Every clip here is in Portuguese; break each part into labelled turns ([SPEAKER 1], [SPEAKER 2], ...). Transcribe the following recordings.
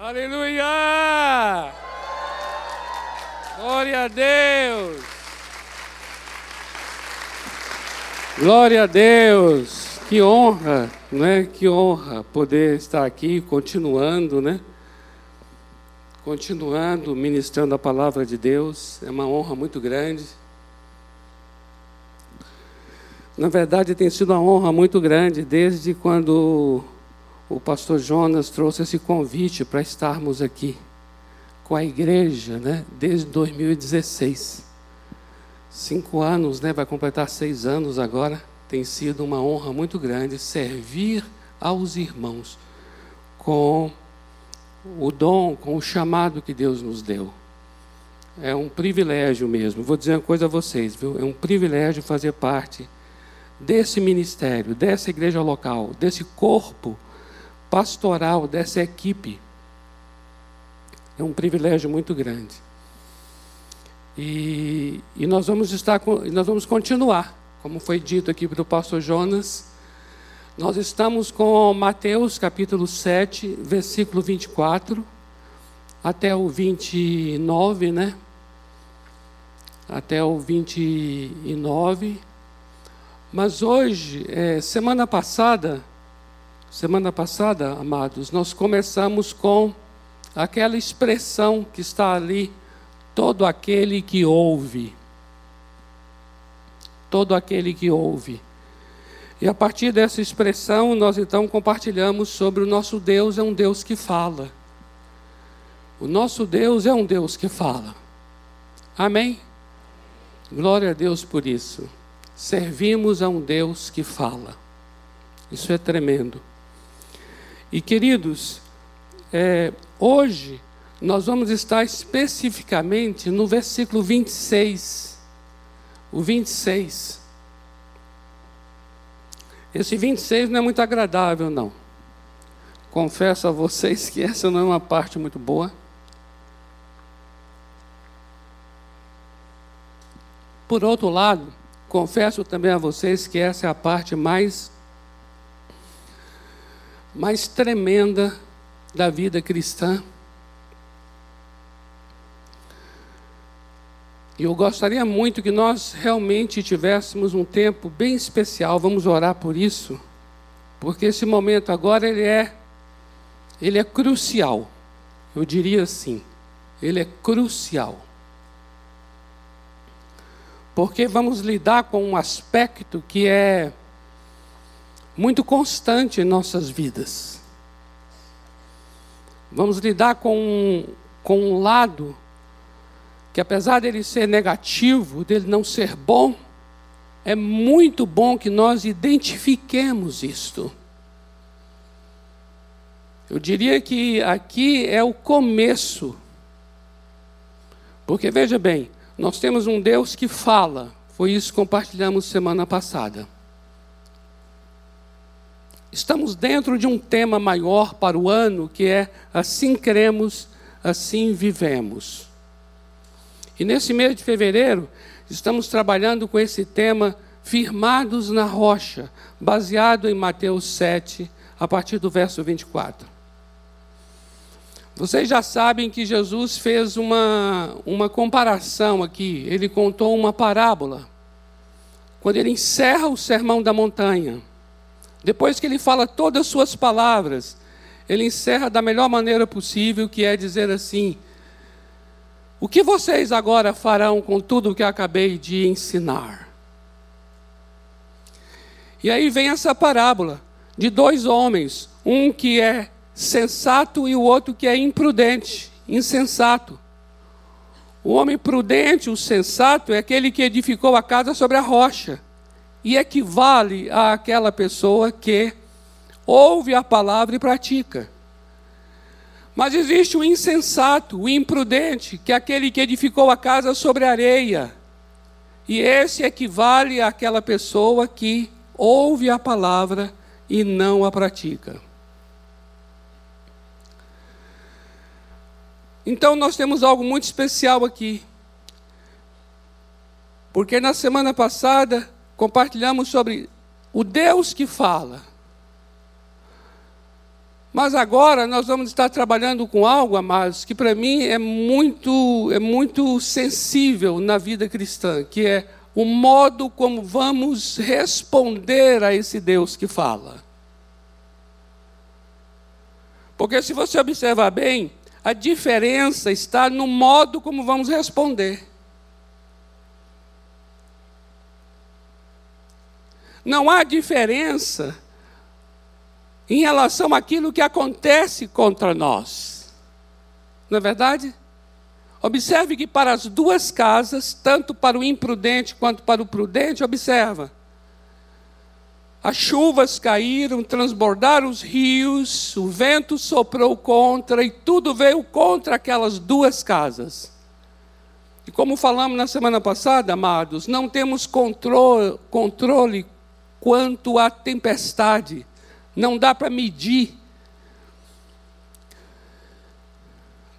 [SPEAKER 1] Aleluia! Glória a Deus! Glória a Deus! Que honra, né? Que honra poder estar aqui continuando, né? Continuando ministrando a palavra de Deus. É uma honra muito grande. Na verdade, tem sido uma honra muito grande desde quando o pastor Jonas trouxe esse convite para estarmos aqui com a igreja, né? Desde 2016. Cinco anos, né? Vai completar seis anos agora. Tem sido uma honra muito grande servir aos irmãos com o dom, com o chamado que Deus nos deu. É um privilégio mesmo. Vou dizer uma coisa a vocês, viu? É um privilégio fazer parte desse ministério, dessa igreja local, desse corpo pastoral dessa equipe. É um privilégio muito grande. E, e nós vamos estar, nós vamos continuar, como foi dito aqui pelo pastor Jonas. Nós estamos com Mateus capítulo 7, versículo 24 até o 29, né? Até o 29. Mas hoje, é, semana passada, Semana passada, amados, nós começamos com aquela expressão que está ali: todo aquele que ouve. Todo aquele que ouve. E a partir dessa expressão, nós então compartilhamos sobre o nosso Deus é um Deus que fala. O nosso Deus é um Deus que fala. Amém? Glória a Deus por isso. Servimos a um Deus que fala. Isso é tremendo. E queridos, é, hoje nós vamos estar especificamente no versículo 26. O 26. Esse 26 não é muito agradável, não. Confesso a vocês que essa não é uma parte muito boa. Por outro lado, confesso também a vocês que essa é a parte mais mais tremenda da vida cristã. E eu gostaria muito que nós realmente tivéssemos um tempo bem especial, vamos orar por isso, porque esse momento agora ele é ele é crucial. Eu diria assim, ele é crucial. Porque vamos lidar com um aspecto que é muito constante em nossas vidas. Vamos lidar com, com um lado que, apesar dele ser negativo, dele não ser bom, é muito bom que nós identifiquemos isto. Eu diria que aqui é o começo. Porque veja bem, nós temos um Deus que fala, foi isso que compartilhamos semana passada. Estamos dentro de um tema maior para o ano, que é Assim cremos, assim vivemos. E nesse mês de fevereiro, estamos trabalhando com esse tema Firmados na Rocha, baseado em Mateus 7, a partir do verso 24. Vocês já sabem que Jesus fez uma, uma comparação aqui, ele contou uma parábola, quando ele encerra o sermão da montanha. Depois que ele fala todas as suas palavras, ele encerra da melhor maneira possível, que é dizer assim: O que vocês agora farão com tudo o que acabei de ensinar? E aí vem essa parábola de dois homens, um que é sensato e o outro que é imprudente, insensato. O homem prudente, o sensato, é aquele que edificou a casa sobre a rocha e equivale àquela pessoa que ouve a palavra e pratica. Mas existe o insensato, o imprudente, que é aquele que edificou a casa sobre areia. E esse equivale àquela pessoa que ouve a palavra e não a pratica. Então nós temos algo muito especial aqui. Porque na semana passada compartilhamos sobre o Deus que fala. Mas agora nós vamos estar trabalhando com algo, amados, que para mim é muito, é muito sensível na vida cristã, que é o modo como vamos responder a esse Deus que fala. Porque se você observar bem, a diferença está no modo como vamos responder. Não há diferença em relação àquilo que acontece contra nós. Não é verdade? Observe que para as duas casas, tanto para o imprudente quanto para o prudente, observa. As chuvas caíram, transbordaram os rios, o vento soprou contra e tudo veio contra aquelas duas casas. E como falamos na semana passada, amados, não temos controle, controle quanto à tempestade não dá para medir.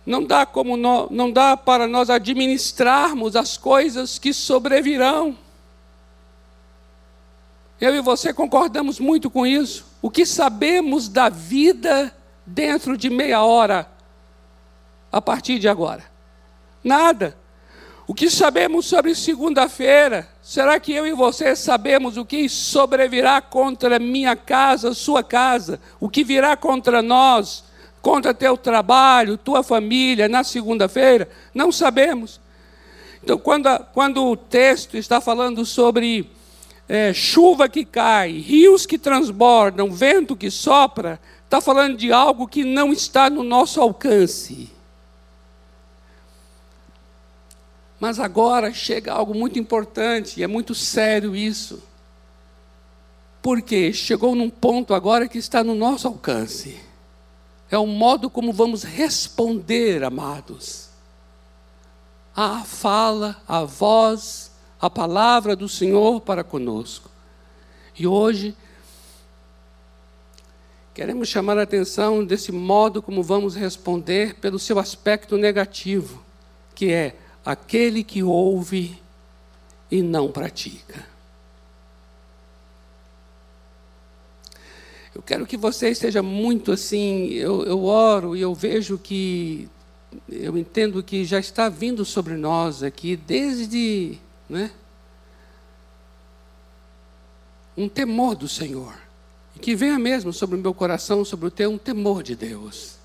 [SPEAKER 1] Não dá, como nós, não dá para nós administrarmos as coisas que sobrevirão. Eu e você concordamos muito com isso. O que sabemos da vida dentro de meia hora, a partir de agora? Nada. O que sabemos sobre segunda-feira? Será que eu e você sabemos o que sobrevirá contra minha casa, sua casa? O que virá contra nós, contra teu trabalho, tua família na segunda-feira? Não sabemos. Então, quando, quando o texto está falando sobre é, chuva que cai, rios que transbordam, vento que sopra, está falando de algo que não está no nosso alcance. Mas agora chega algo muito importante, e é muito sério isso. Porque chegou num ponto agora que está no nosso alcance. É o modo como vamos responder, amados. A fala, a voz, a palavra do Senhor para conosco. E hoje queremos chamar a atenção desse modo como vamos responder pelo seu aspecto negativo, que é aquele que ouve e não pratica. Eu quero que você esteja muito assim. Eu, eu oro e eu vejo que, eu entendo que já está vindo sobre nós aqui desde, né? Um temor do Senhor. E que venha mesmo sobre o meu coração, sobre o teu, um temor de Deus.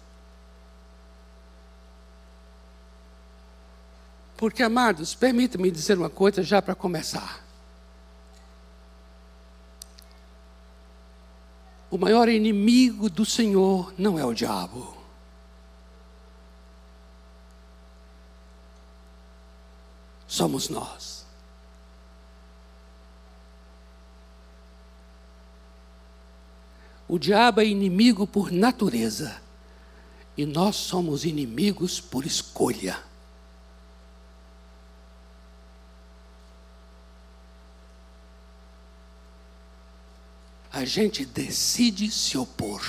[SPEAKER 1] Porque, amados, permita-me dizer uma coisa já para começar. O maior inimigo do Senhor não é o diabo. Somos nós. O diabo é inimigo por natureza. E nós somos inimigos por escolha. A gente decide se opor.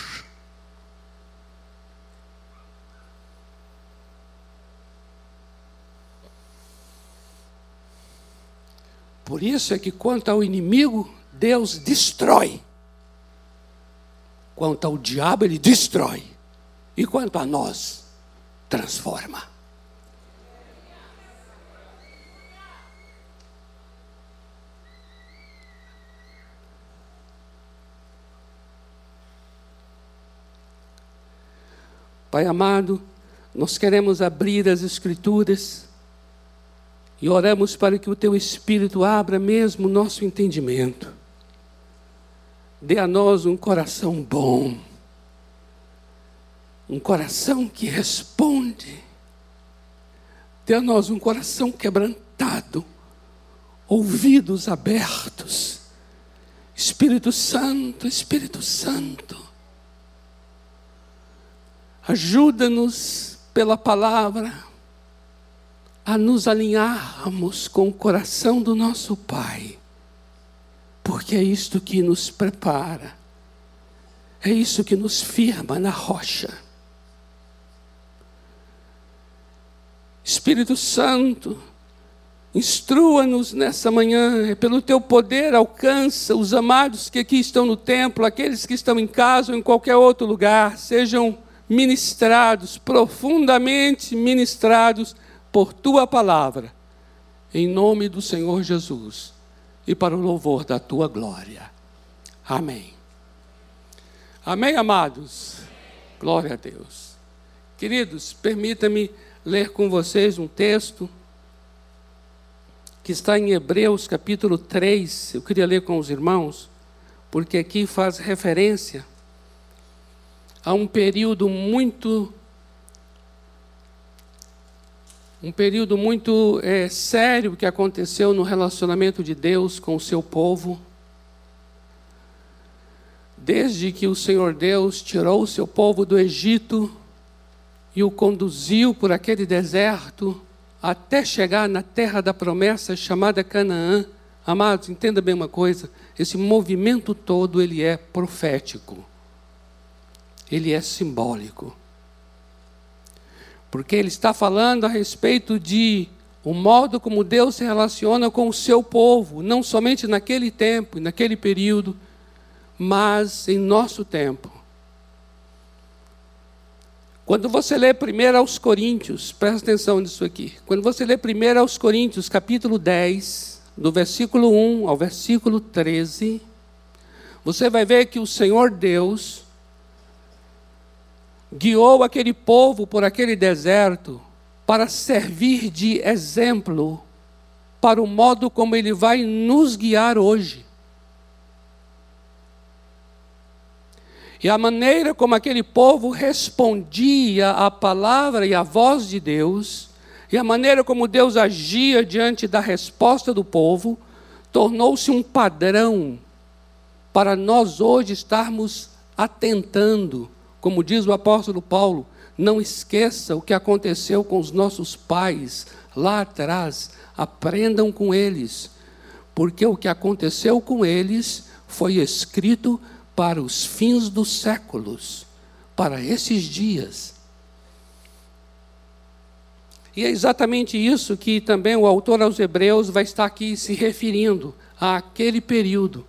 [SPEAKER 1] Por isso é que, quanto ao inimigo, Deus destrói. Quanto ao diabo, ele destrói. E quanto a nós, transforma. Pai amado, nós queremos abrir as Escrituras e oramos para que o Teu Espírito abra mesmo o nosso entendimento. Dê a nós um coração bom, um coração que responde. Dê a nós um coração quebrantado, ouvidos abertos. Espírito Santo, Espírito Santo, Ajuda-nos pela palavra a nos alinharmos com o coração do nosso Pai, porque é isto que nos prepara, é isso que nos firma na rocha. Espírito Santo, Instrua-nos nessa manhã, pelo teu poder, alcança os amados que aqui estão no templo, aqueles que estão em casa ou em qualquer outro lugar, sejam ministrados, profundamente ministrados por tua palavra, em nome do Senhor Jesus e para o louvor da tua glória. Amém. Amém, amados? Glória a Deus. Queridos, permita-me ler com vocês um texto que está em Hebreus capítulo 3. Eu queria ler com os irmãos, porque aqui faz referência a um período muito um período muito é, sério que aconteceu no relacionamento de Deus com o seu povo. Desde que o Senhor Deus tirou o seu povo do Egito e o conduziu por aquele deserto, até chegar na terra da promessa chamada Canaã. Amados, entenda bem uma coisa, esse movimento todo ele é profético. Ele é simbólico. Porque ele está falando a respeito de o modo como Deus se relaciona com o seu povo, não somente naquele tempo, naquele período, mas em nosso tempo. Quando você lê primeiro aos Coríntios, presta atenção nisso aqui. Quando você lê primeiro aos Coríntios, capítulo 10, do versículo 1 ao versículo 13, você vai ver que o Senhor Deus guiou aquele povo por aquele deserto para servir de exemplo para o modo como ele vai nos guiar hoje. E a maneira como aquele povo respondia à palavra e à voz de Deus, e a maneira como Deus agia diante da resposta do povo, tornou-se um padrão para nós hoje estarmos atentando. Como diz o apóstolo Paulo, não esqueça o que aconteceu com os nossos pais lá atrás, aprendam com eles, porque o que aconteceu com eles foi escrito para os fins dos séculos, para esses dias. E é exatamente isso que também o autor aos Hebreus vai estar aqui se referindo àquele período.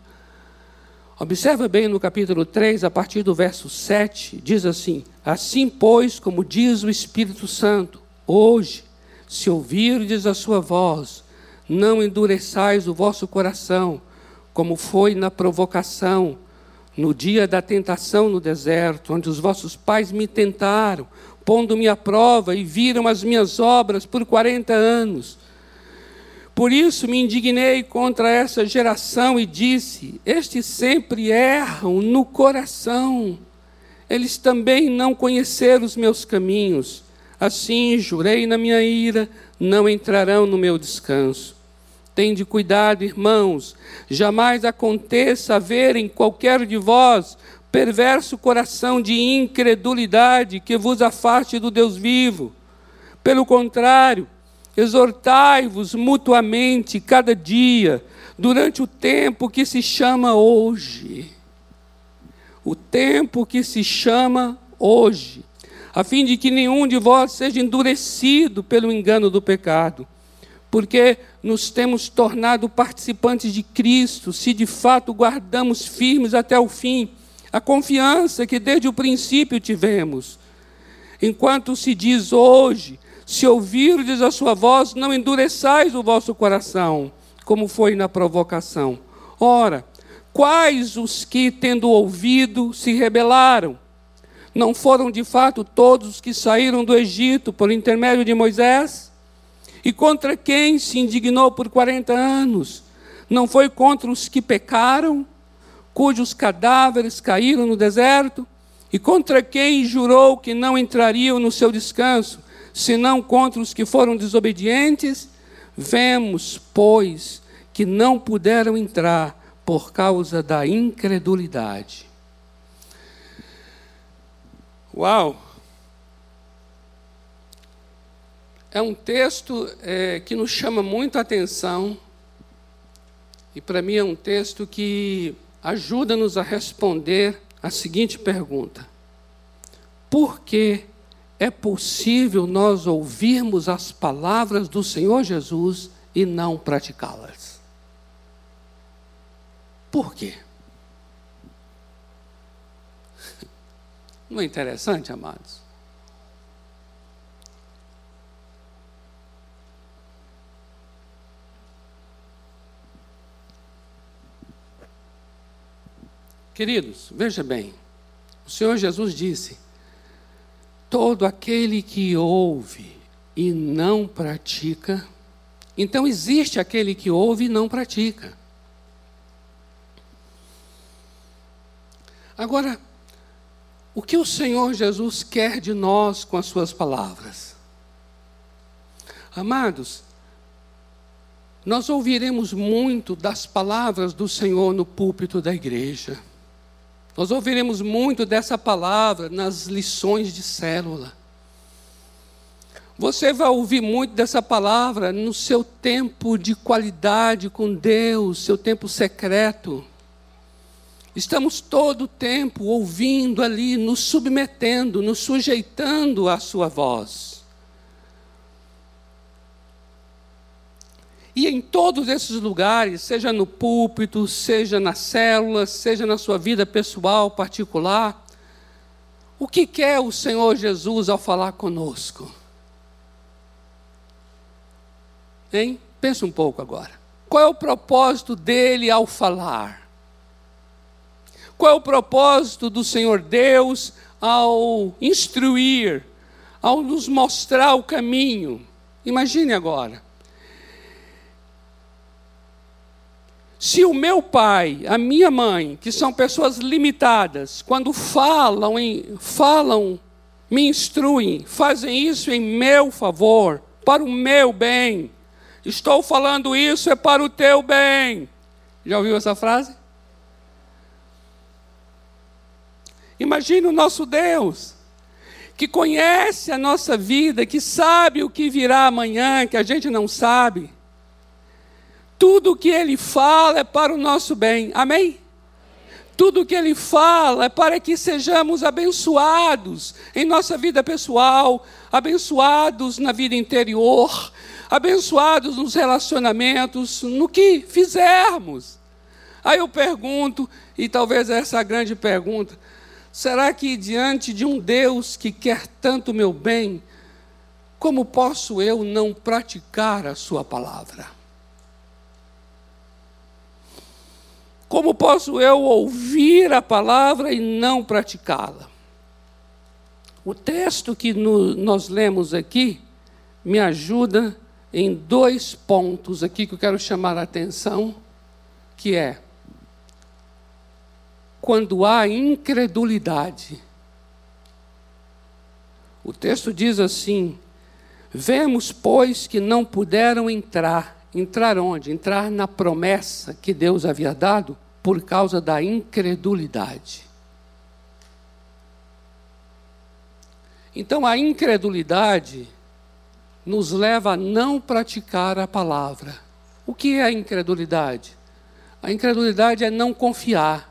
[SPEAKER 1] Observa bem no capítulo 3, a partir do verso 7, diz assim: Assim, pois, como diz o Espírito Santo, hoje, se ouvirdes a sua voz, não endureçais o vosso coração, como foi na provocação, no dia da tentação no deserto, onde os vossos pais me tentaram, pondo-me à prova e viram as minhas obras por quarenta anos. Por isso me indignei contra essa geração e disse: Estes sempre erram no coração. Eles também não conheceram os meus caminhos. Assim jurei na minha ira, não entrarão no meu descanso. Tende cuidado, irmãos, jamais aconteça haver em qualquer de vós perverso coração de incredulidade que vos afaste do Deus vivo. Pelo contrário, exortai-vos mutuamente cada dia, durante o tempo que se chama hoje. O tempo que se chama hoje, a fim de que nenhum de vós seja endurecido pelo engano do pecado porque nos temos tornado participantes de Cristo, se de fato guardamos firmes até o fim a confiança que desde o princípio tivemos. Enquanto se diz hoje, se ouvirdes a sua voz, não endureçais o vosso coração, como foi na provocação. Ora, quais os que, tendo ouvido, se rebelaram? Não foram de fato todos os que saíram do Egito por intermédio de Moisés? E contra quem se indignou por 40 anos? Não foi contra os que pecaram, cujos cadáveres caíram no deserto? E contra quem jurou que não entrariam no seu descanso, senão contra os que foram desobedientes? Vemos, pois, que não puderam entrar por causa da incredulidade. Uau! É um texto é, que nos chama muito a atenção, e para mim é um texto que ajuda-nos a responder a seguinte pergunta: Por que é possível nós ouvirmos as palavras do Senhor Jesus e não praticá-las. Por quê? Não é interessante, amados? Queridos, veja bem, o Senhor Jesus disse: todo aquele que ouve e não pratica, então existe aquele que ouve e não pratica. Agora, o que o Senhor Jesus quer de nós com as suas palavras? Amados, nós ouviremos muito das palavras do Senhor no púlpito da igreja. Nós ouviremos muito dessa palavra nas lições de célula. Você vai ouvir muito dessa palavra no seu tempo de qualidade com Deus, seu tempo secreto. Estamos todo o tempo ouvindo ali, nos submetendo, nos sujeitando à Sua voz. E em todos esses lugares, seja no púlpito, seja nas células, seja na sua vida pessoal, particular, o que quer o Senhor Jesus ao falar conosco? Hein? Pensa um pouco agora. Qual é o propósito dele ao falar? Qual é o propósito do Senhor Deus ao instruir, ao nos mostrar o caminho? Imagine agora. Se o meu pai, a minha mãe, que são pessoas limitadas, quando falam, em, falam, me instruem, fazem isso em meu favor, para o meu bem. Estou falando isso é para o teu bem. Já ouviu essa frase? Imagine o nosso Deus, que conhece a nossa vida, que sabe o que virá amanhã, que a gente não sabe. Tudo o que ele fala é para o nosso bem. Amém? Tudo o que ele fala é para que sejamos abençoados em nossa vida pessoal, abençoados na vida interior, abençoados nos relacionamentos, no que fizermos. Aí eu pergunto, e talvez essa é a grande pergunta: será que diante de um Deus que quer tanto meu bem, como posso eu não praticar a Sua palavra? Como posso eu ouvir a palavra e não praticá-la? O texto que no, nós lemos aqui me ajuda em dois pontos aqui que eu quero chamar a atenção, que é quando há incredulidade. O texto diz assim: Vemos, pois, que não puderam entrar Entrar onde? Entrar na promessa que Deus havia dado por causa da incredulidade. Então a incredulidade nos leva a não praticar a palavra. O que é a incredulidade? A incredulidade é não confiar,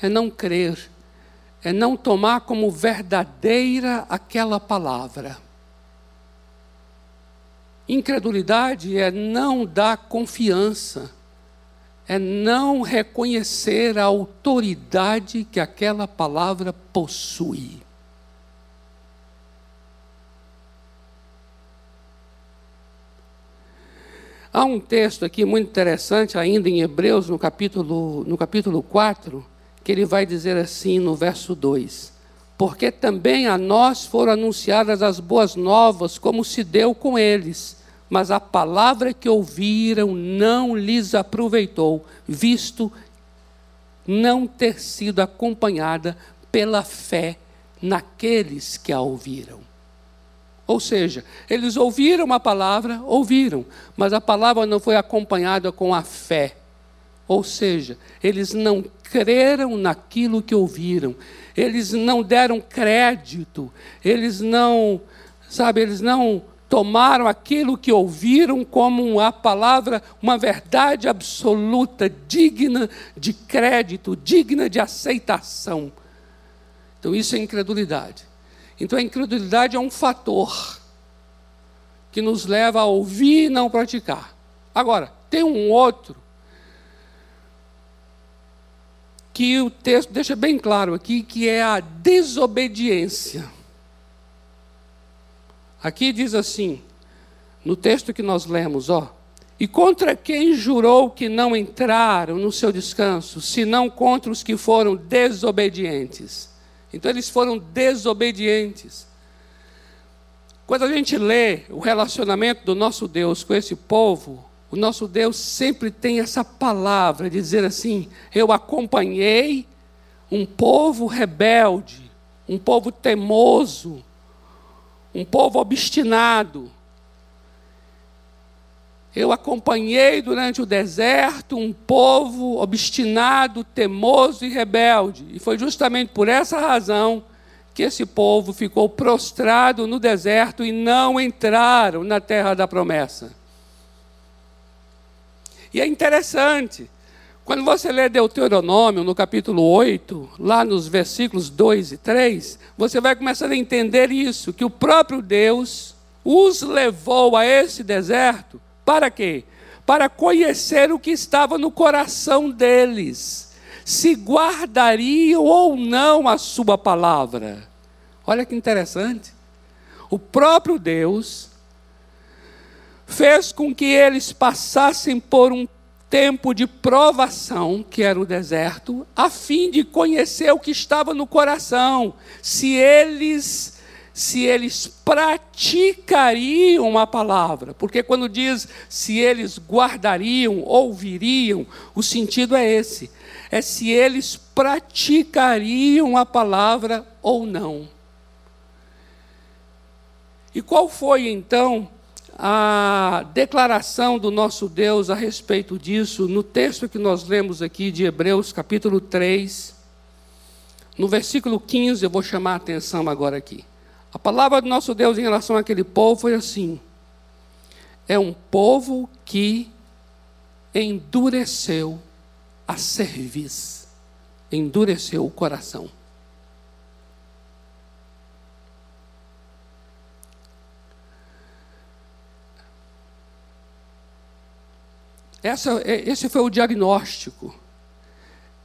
[SPEAKER 1] é não crer, é não tomar como verdadeira aquela palavra. Incredulidade é não dar confiança, é não reconhecer a autoridade que aquela palavra possui. Há um texto aqui muito interessante, ainda em Hebreus, no capítulo, no capítulo 4, que ele vai dizer assim no verso 2: porque também a nós foram anunciadas as boas novas, como se deu com eles. Mas a palavra que ouviram não lhes aproveitou, visto não ter sido acompanhada pela fé naqueles que a ouviram. Ou seja, eles ouviram a palavra, ouviram, mas a palavra não foi acompanhada com a fé. Ou seja, eles não creram naquilo que ouviram, eles não deram crédito, eles não, sabe, eles não tomaram aquilo que ouviram como a palavra, uma verdade absoluta, digna de crédito, digna de aceitação. Então isso é incredulidade. Então a incredulidade é um fator que nos leva a ouvir e não praticar. Agora, tem um outro que o texto deixa bem claro aqui, que é a desobediência. Aqui diz assim, no texto que nós lemos, ó, e contra quem jurou que não entraram no seu descanso, senão contra os que foram desobedientes. Então eles foram desobedientes. Quando a gente lê o relacionamento do nosso Deus com esse povo, o nosso Deus sempre tem essa palavra dizer assim: eu acompanhei um povo rebelde, um povo teimoso, um povo obstinado. Eu acompanhei durante o deserto um povo obstinado, teimoso e rebelde. E foi justamente por essa razão que esse povo ficou prostrado no deserto e não entraram na terra da promessa. E é interessante, quando você lê Deuteronômio, no capítulo 8, lá nos versículos 2 e 3, você vai começar a entender isso, que o próprio Deus os levou a esse deserto para quê? Para conhecer o que estava no coração deles, se guardariam ou não a sua palavra. Olha que interessante. O próprio Deus fez com que eles passassem por um tempo de provação, que era o deserto, a fim de conhecer o que estava no coração, se eles se eles praticariam a palavra, porque quando diz se eles guardariam, ouviriam, o sentido é esse: é se eles praticariam a palavra ou não. E qual foi então a declaração do nosso Deus a respeito disso no texto que nós lemos aqui de Hebreus, capítulo 3, no versículo 15, eu vou chamar a atenção agora aqui. A palavra do nosso Deus em relação àquele povo foi assim: é um povo que endureceu a cerviz, endureceu o coração. Essa, é, esse foi o diagnóstico,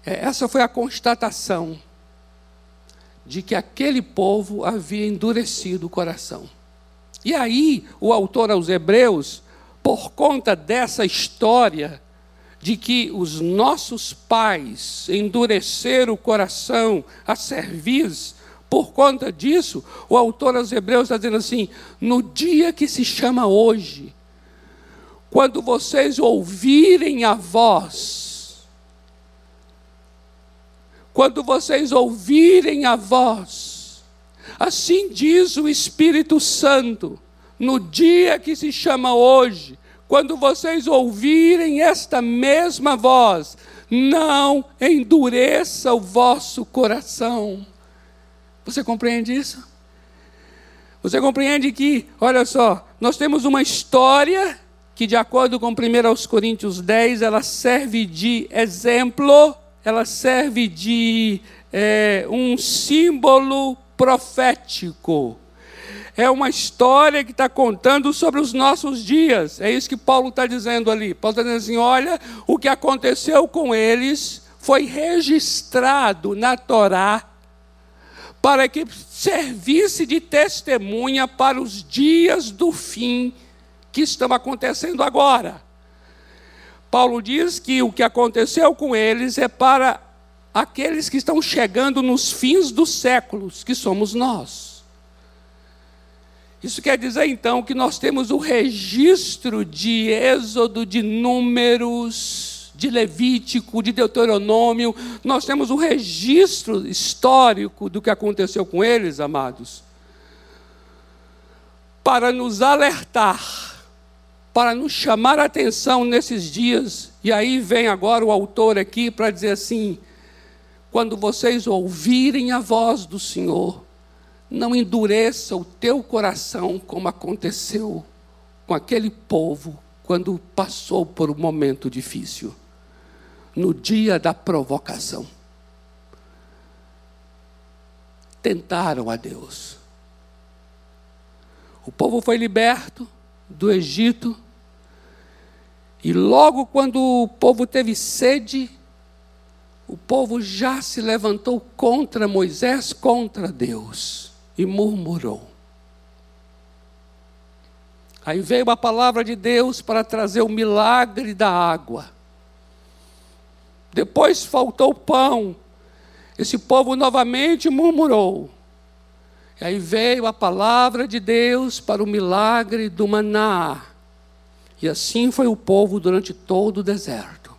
[SPEAKER 1] é, essa foi a constatação de que aquele povo havia endurecido o coração. E aí, o autor aos Hebreus, por conta dessa história de que os nossos pais endureceram o coração a servir, por conta disso, o autor aos Hebreus está dizendo assim: no dia que se chama hoje, quando vocês ouvirem a voz, quando vocês ouvirem a voz, assim diz o Espírito Santo, no dia que se chama hoje, quando vocês ouvirem esta mesma voz, não endureça o vosso coração. Você compreende isso? Você compreende que, olha só, nós temos uma história que, de acordo com 1 Coríntios 10, ela serve de exemplo, ela serve de é, um símbolo profético. É uma história que está contando sobre os nossos dias. É isso que Paulo está dizendo ali. Paulo está dizendo assim: olha, o que aconteceu com eles foi registrado na Torá para que servisse de testemunha para os dias do fim que estão acontecendo agora. Paulo diz que o que aconteceu com eles é para aqueles que estão chegando nos fins dos séculos, que somos nós. Isso quer dizer então que nós temos o registro de Êxodo, de Números, de Levítico, de Deuteronômio, nós temos o registro histórico do que aconteceu com eles, amados, para nos alertar para nos chamar a atenção nesses dias. E aí vem agora o autor aqui para dizer assim: quando vocês ouvirem a voz do Senhor, não endureça o teu coração como aconteceu com aquele povo quando passou por um momento difícil, no dia da provocação. Tentaram a Deus. O povo foi liberto do Egito, E logo quando o povo teve sede, o povo já se levantou contra Moisés, contra Deus, e murmurou. Aí veio a palavra de Deus para trazer o milagre da água. Depois faltou pão. Esse povo novamente murmurou. E aí veio a palavra de Deus para o milagre do maná. E assim foi o povo durante todo o deserto.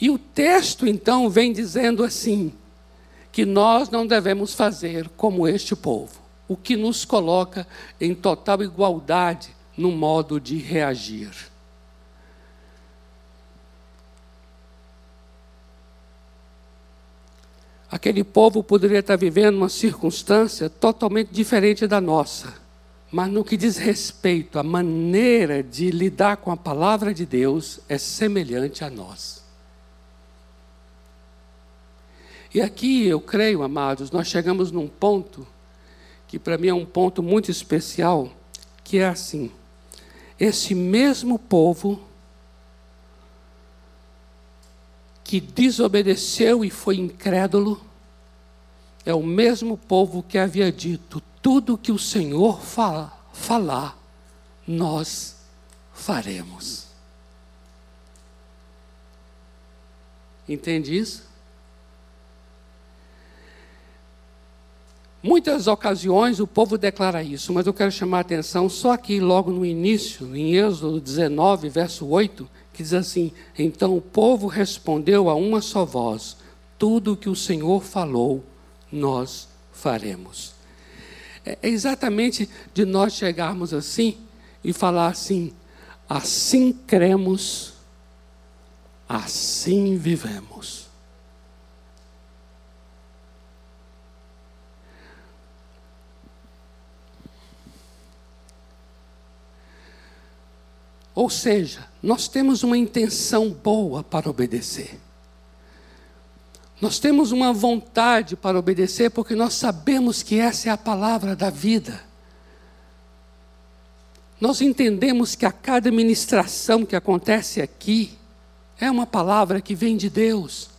[SPEAKER 1] E o texto então vem dizendo assim: que nós não devemos fazer como este povo, o que nos coloca em total igualdade no modo de reagir. Aquele povo poderia estar vivendo uma circunstância totalmente diferente da nossa, mas no que diz respeito à maneira de lidar com a palavra de Deus, é semelhante a nós. E aqui eu creio, amados, nós chegamos num ponto que para mim é um ponto muito especial, que é assim: esse mesmo povo que desobedeceu e foi incrédulo, é o mesmo povo que havia dito: tudo que o Senhor fala, falar, nós faremos. Entende isso? Muitas ocasiões o povo declara isso, mas eu quero chamar a atenção só aqui, logo no início, em Êxodo 19, verso 8, que diz assim: Então o povo respondeu a uma só voz: Tudo o que o Senhor falou, nós faremos. É exatamente de nós chegarmos assim e falar assim: assim cremos, assim vivemos. Ou seja, nós temos uma intenção boa para obedecer. Nós temos uma vontade para obedecer porque nós sabemos que essa é a palavra da vida. Nós entendemos que a cada ministração que acontece aqui é uma palavra que vem de Deus.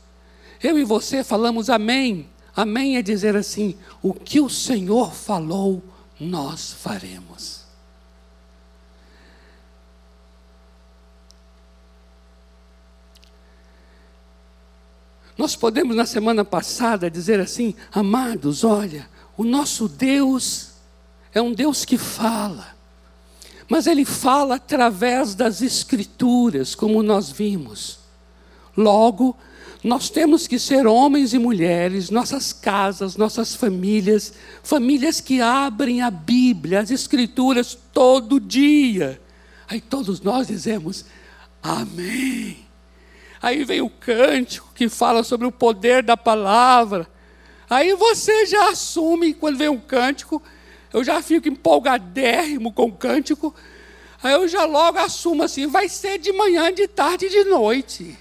[SPEAKER 1] Eu e você falamos amém. Amém é dizer assim: o que o Senhor falou, nós faremos. Nós podemos, na semana passada, dizer assim: amados, olha, o nosso Deus é um Deus que fala, mas Ele fala através das Escrituras, como nós vimos. Logo, nós temos que ser homens e mulheres, nossas casas, nossas famílias, famílias que abrem a Bíblia, as Escrituras todo dia. Aí todos nós dizemos: Amém. Aí vem o cântico que fala sobre o poder da palavra. Aí você já assume, quando vem um cântico, eu já fico empolgadérrimo com o cântico. Aí eu já logo assumo assim: vai ser de manhã, de tarde e de noite.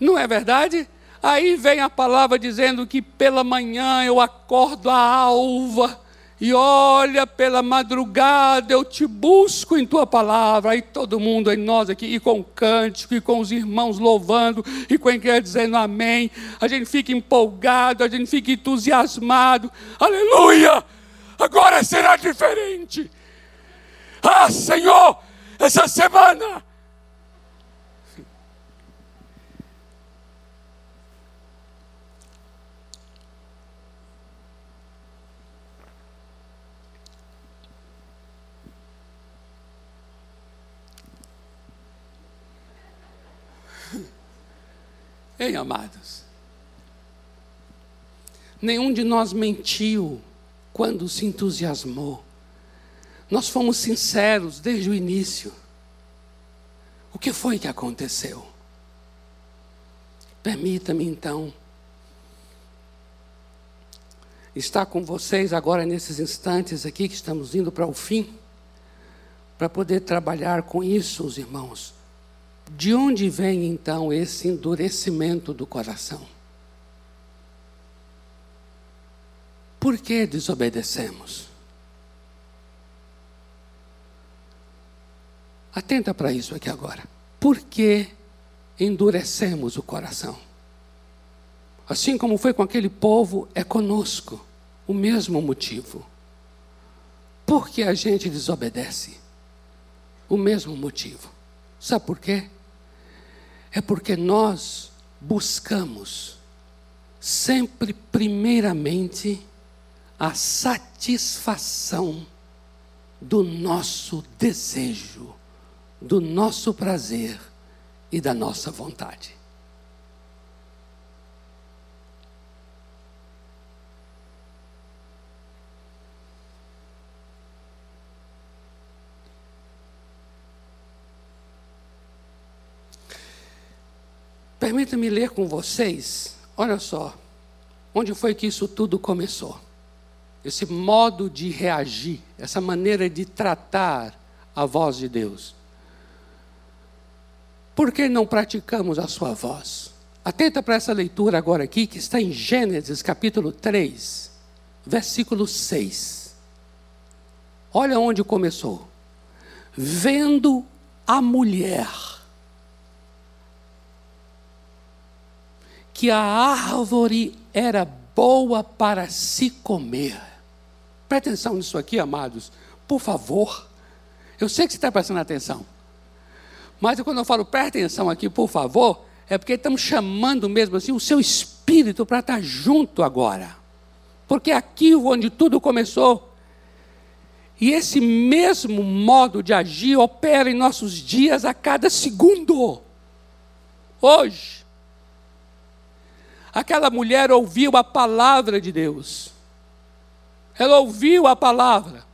[SPEAKER 1] Não é verdade? Aí vem a palavra dizendo que pela manhã eu acordo a alva e olha, pela madrugada eu te busco em tua palavra. Aí todo mundo, aí nós aqui, e com cântico, e com os irmãos louvando, e com quem dizendo amém. A gente fica empolgado, a gente fica entusiasmado. Aleluia! Agora será diferente. Ah, Senhor, essa semana Ei, amados. Nenhum de nós mentiu quando se entusiasmou. Nós fomos sinceros desde o início. O que foi que aconteceu? Permita-me então estar com vocês agora nesses instantes aqui que estamos indo para o fim, para poder trabalhar com isso, os irmãos de onde vem então esse endurecimento do coração? Por que desobedecemos? Atenta para isso aqui agora. Por que endurecemos o coração? Assim como foi com aquele povo, é conosco o mesmo motivo. Por que a gente desobedece? O mesmo motivo. Sabe por quê? É porque nós buscamos sempre, primeiramente, a satisfação do nosso desejo, do nosso prazer e da nossa vontade. Permita-me ler com vocês, olha só, onde foi que isso tudo começou. Esse modo de reagir, essa maneira de tratar a voz de Deus. Por que não praticamos a sua voz? Atenta para essa leitura agora aqui, que está em Gênesis capítulo 3, versículo 6. Olha onde começou. Vendo a mulher que a árvore era boa para se comer. Presta atenção nisso aqui, amados, por favor. Eu sei que você está prestando atenção. Mas quando eu falo presta atenção aqui, por favor, é porque estamos chamando mesmo assim o seu espírito para estar junto agora. Porque aqui onde tudo começou. E esse mesmo modo de agir opera em nossos dias a cada segundo. Hoje, Aquela mulher ouviu a palavra de Deus. Ela ouviu a palavra.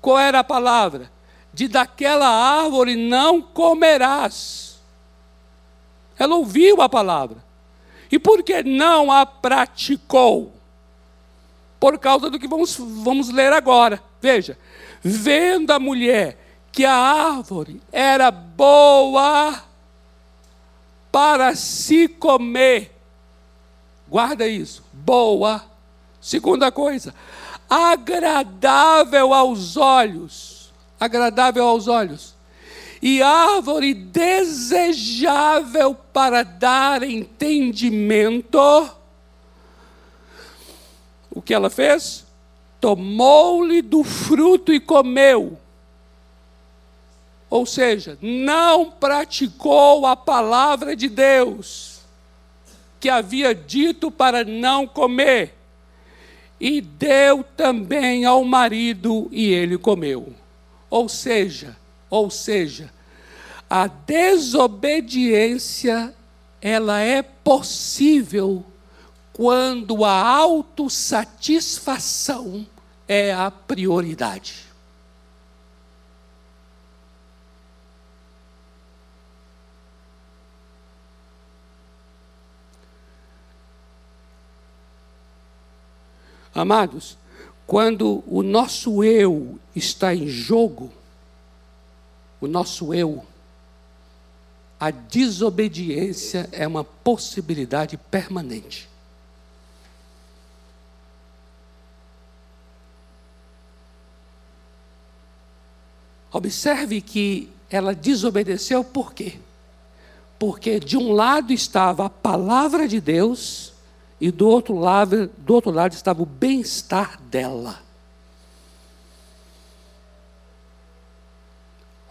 [SPEAKER 1] Qual era a palavra? De daquela árvore não comerás. Ela ouviu a palavra. E por que não a praticou? Por causa do que vamos, vamos ler agora. Veja, vendo a mulher que a árvore era boa para se comer, Guarda isso. Boa. Segunda coisa, agradável aos olhos. Agradável aos olhos. E árvore desejável para dar entendimento. O que ela fez? Tomou-lhe do fruto e comeu. Ou seja, não praticou a palavra de Deus que havia dito para não comer. E deu também ao marido e ele comeu. Ou seja, ou seja, a desobediência ela é possível quando a autossatisfação é a prioridade. Amados, quando o nosso eu está em jogo, o nosso eu, a desobediência é uma possibilidade permanente. Observe que ela desobedeceu por quê? Porque de um lado estava a palavra de Deus e do outro lado, do outro lado estava o bem-estar dela.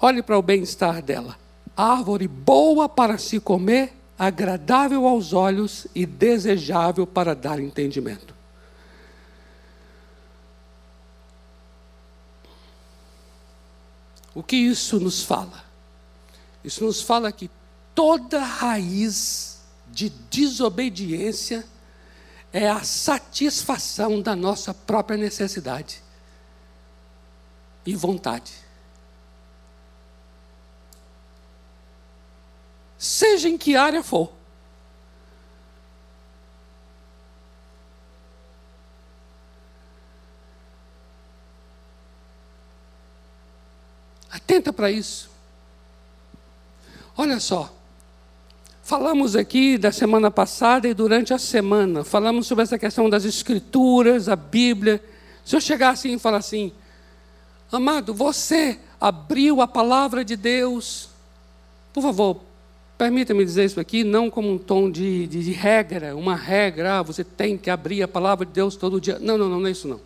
[SPEAKER 1] Olhe para o bem-estar dela. Árvore boa para se comer, agradável aos olhos e desejável para dar entendimento. O que isso nos fala? Isso nos fala que toda raiz de desobediência é a satisfação da nossa própria necessidade e vontade. Seja em que área for. Atenta para isso. Olha só. Falamos aqui da semana passada e durante a semana, falamos sobre essa questão das escrituras, a Bíblia. Se eu chegar assim e falar assim, amado, você abriu a palavra de Deus. Por favor, permita-me dizer isso aqui, não como um tom de, de, de, regra, uma regra, ah, você tem que abrir a palavra de Deus todo dia. Não, não, não, não é isso não.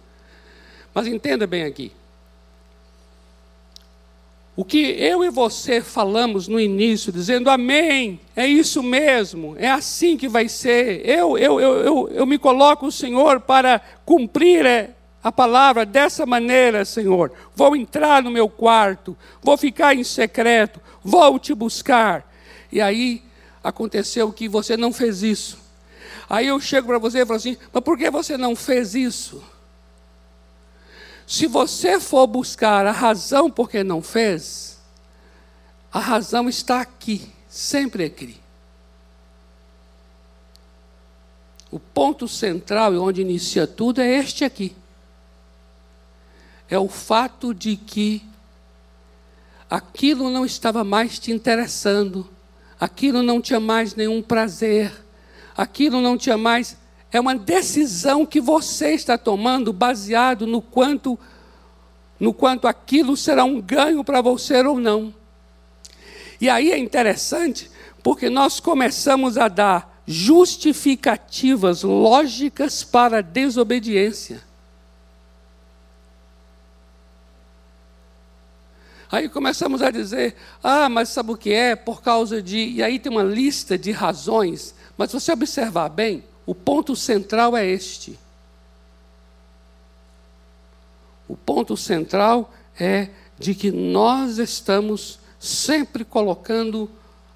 [SPEAKER 1] Mas entenda bem aqui. O que eu e você falamos no início, dizendo amém, é isso mesmo, é assim que vai ser. Eu, eu, eu, eu, eu me coloco, Senhor, para cumprir é, a palavra dessa maneira, Senhor. Vou entrar no meu quarto, vou ficar em secreto, vou te buscar. E aí aconteceu que você não fez isso. Aí eu chego para você e falo assim: mas por que você não fez isso? Se você for buscar a razão por que não fez, a razão está aqui, sempre aqui. O ponto central e onde inicia tudo é este aqui. É o fato de que aquilo não estava mais te interessando, aquilo não tinha mais nenhum prazer, aquilo não tinha mais é uma decisão que você está tomando baseado no quanto no quanto aquilo será um ganho para você ou não. E aí é interessante, porque nós começamos a dar justificativas lógicas para a desobediência. Aí começamos a dizer: ah, mas sabe o que é? Por causa de. E aí tem uma lista de razões, mas se você observar bem, o ponto central é este. O ponto central é de que nós estamos sempre colocando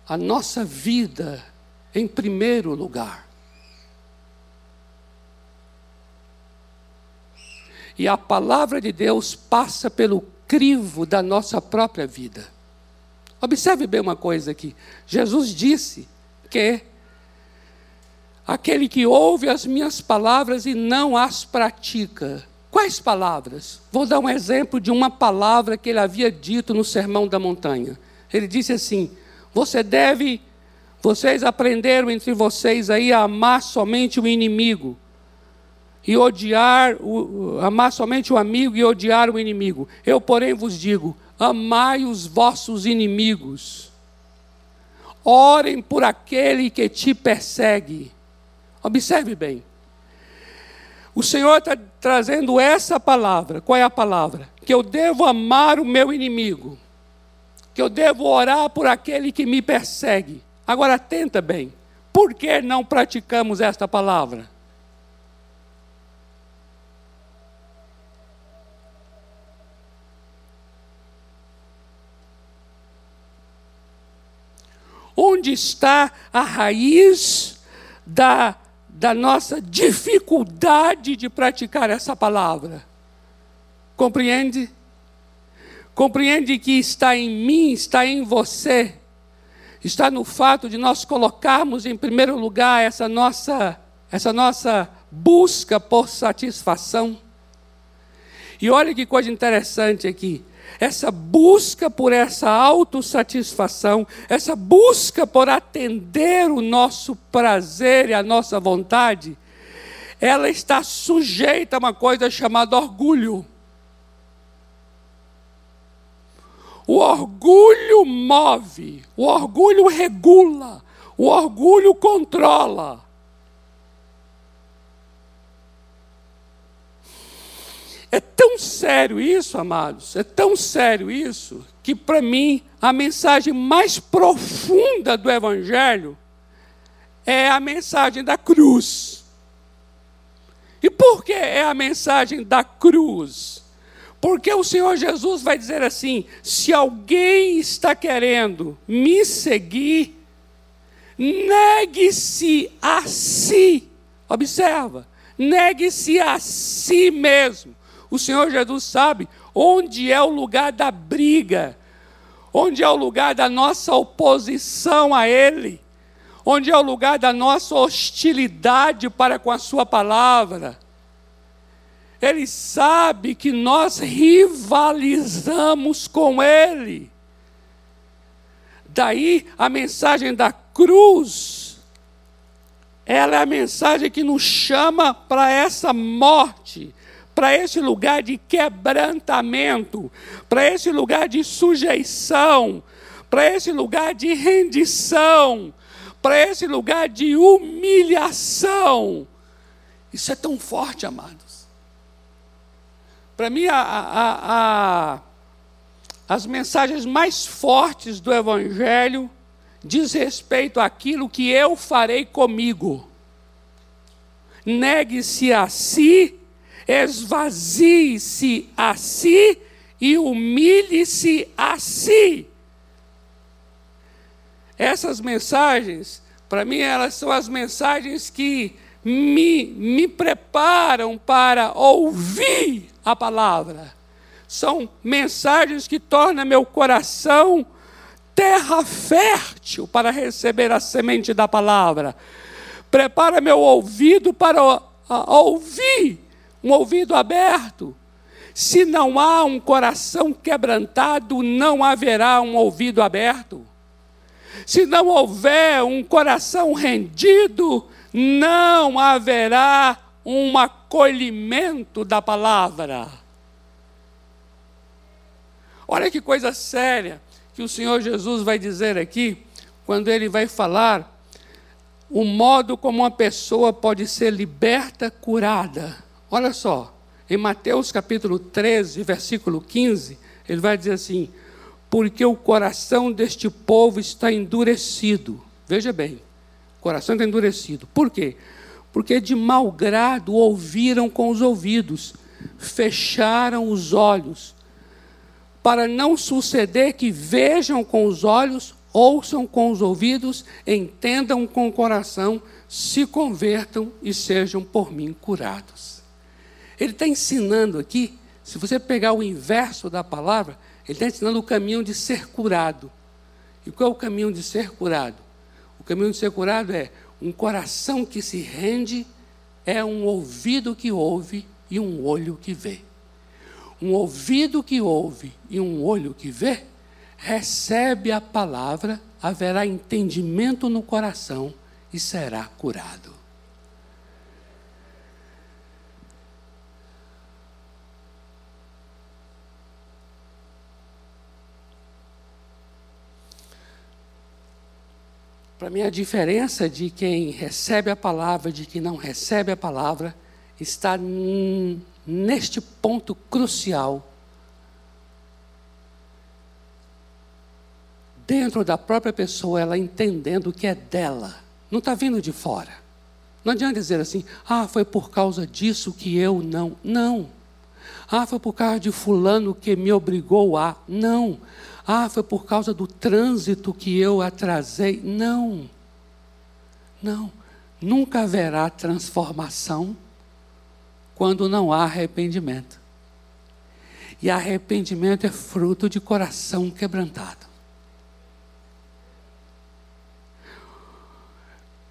[SPEAKER 1] a nossa vida em primeiro lugar. E a palavra de Deus passa pelo crivo da nossa própria vida. Observe bem uma coisa aqui. Jesus disse que aquele que ouve as minhas palavras e não as pratica. Quais palavras? Vou dar um exemplo de uma palavra que ele havia dito no Sermão da Montanha. Ele disse assim: Você deve, vocês aprenderam entre vocês aí a amar somente o inimigo e odiar, o, amar somente o amigo e odiar o inimigo. Eu, porém, vos digo: amai os vossos inimigos. Orem por aquele que te persegue Observe bem. O Senhor está trazendo essa palavra. Qual é a palavra? Que eu devo amar o meu inimigo. Que eu devo orar por aquele que me persegue. Agora, atenta bem. Por que não praticamos esta palavra? Onde está a raiz da da nossa dificuldade de praticar essa palavra. Compreende? Compreende que está em mim, está em você, está no fato de nós colocarmos em primeiro lugar essa nossa, essa nossa busca por satisfação. E olha que coisa interessante aqui essa busca por essa autossatisfação, essa busca por atender o nosso prazer e a nossa vontade, ela está sujeita a uma coisa chamada orgulho. O orgulho move, o orgulho regula, o orgulho controla. É tão sério isso, amados, é tão sério isso, que para mim a mensagem mais profunda do Evangelho é a mensagem da cruz. E por que é a mensagem da cruz? Porque o Senhor Jesus vai dizer assim: se alguém está querendo me seguir, negue-se a si. Observa, negue-se a si mesmo. O Senhor Jesus sabe onde é o lugar da briga, onde é o lugar da nossa oposição a Ele, onde é o lugar da nossa hostilidade para com a Sua palavra. Ele sabe que nós rivalizamos com Ele. Daí a mensagem da cruz, ela é a mensagem que nos chama para essa morte, para esse lugar de quebrantamento, para esse lugar de sujeição, para esse lugar de rendição, para esse lugar de humilhação. Isso é tão forte, amados. Para mim, a, a, a, as mensagens mais fortes do Evangelho diz respeito àquilo que eu farei comigo. Negue-se a si, esvazie-se a si e humilhe-se a si. Essas mensagens, para mim, elas são as mensagens que me, me preparam para ouvir a palavra. São mensagens que tornam meu coração terra fértil para receber a semente da palavra. Prepara meu ouvido para ouvir, um ouvido aberto. Se não há um coração quebrantado, não haverá um ouvido aberto. Se não houver um coração rendido, não haverá um acolhimento da palavra. Olha que coisa séria que o Senhor Jesus vai dizer aqui, quando ele vai falar o modo como uma pessoa pode ser liberta, curada. Olha só, em Mateus capítulo 13, versículo 15, ele vai dizer assim: Porque o coração deste povo está endurecido. Veja bem, o coração está endurecido. Por quê? Porque de mau grado ouviram com os ouvidos, fecharam os olhos para não suceder que vejam com os olhos, ouçam com os ouvidos, entendam com o coração, se convertam e sejam por mim curados. Ele está ensinando aqui, se você pegar o inverso da palavra, ele está ensinando o caminho de ser curado. E qual é o caminho de ser curado? O caminho de ser curado é um coração que se rende, é um ouvido que ouve e um olho que vê um ouvido que ouve e um olho que vê, recebe a palavra, haverá entendimento no coração e será curado. Para mim, a diferença de quem recebe a palavra de quem não recebe a palavra está neste ponto crucial. Dentro da própria pessoa, ela entendendo que é dela, não está vindo de fora. Não adianta dizer assim, ah, foi por causa disso que eu não. Não. Ah, foi por causa de Fulano que me obrigou a. Não. Ah, foi por causa do trânsito que eu atrasei. Não. Não. Nunca haverá transformação quando não há arrependimento. E arrependimento é fruto de coração quebrantado.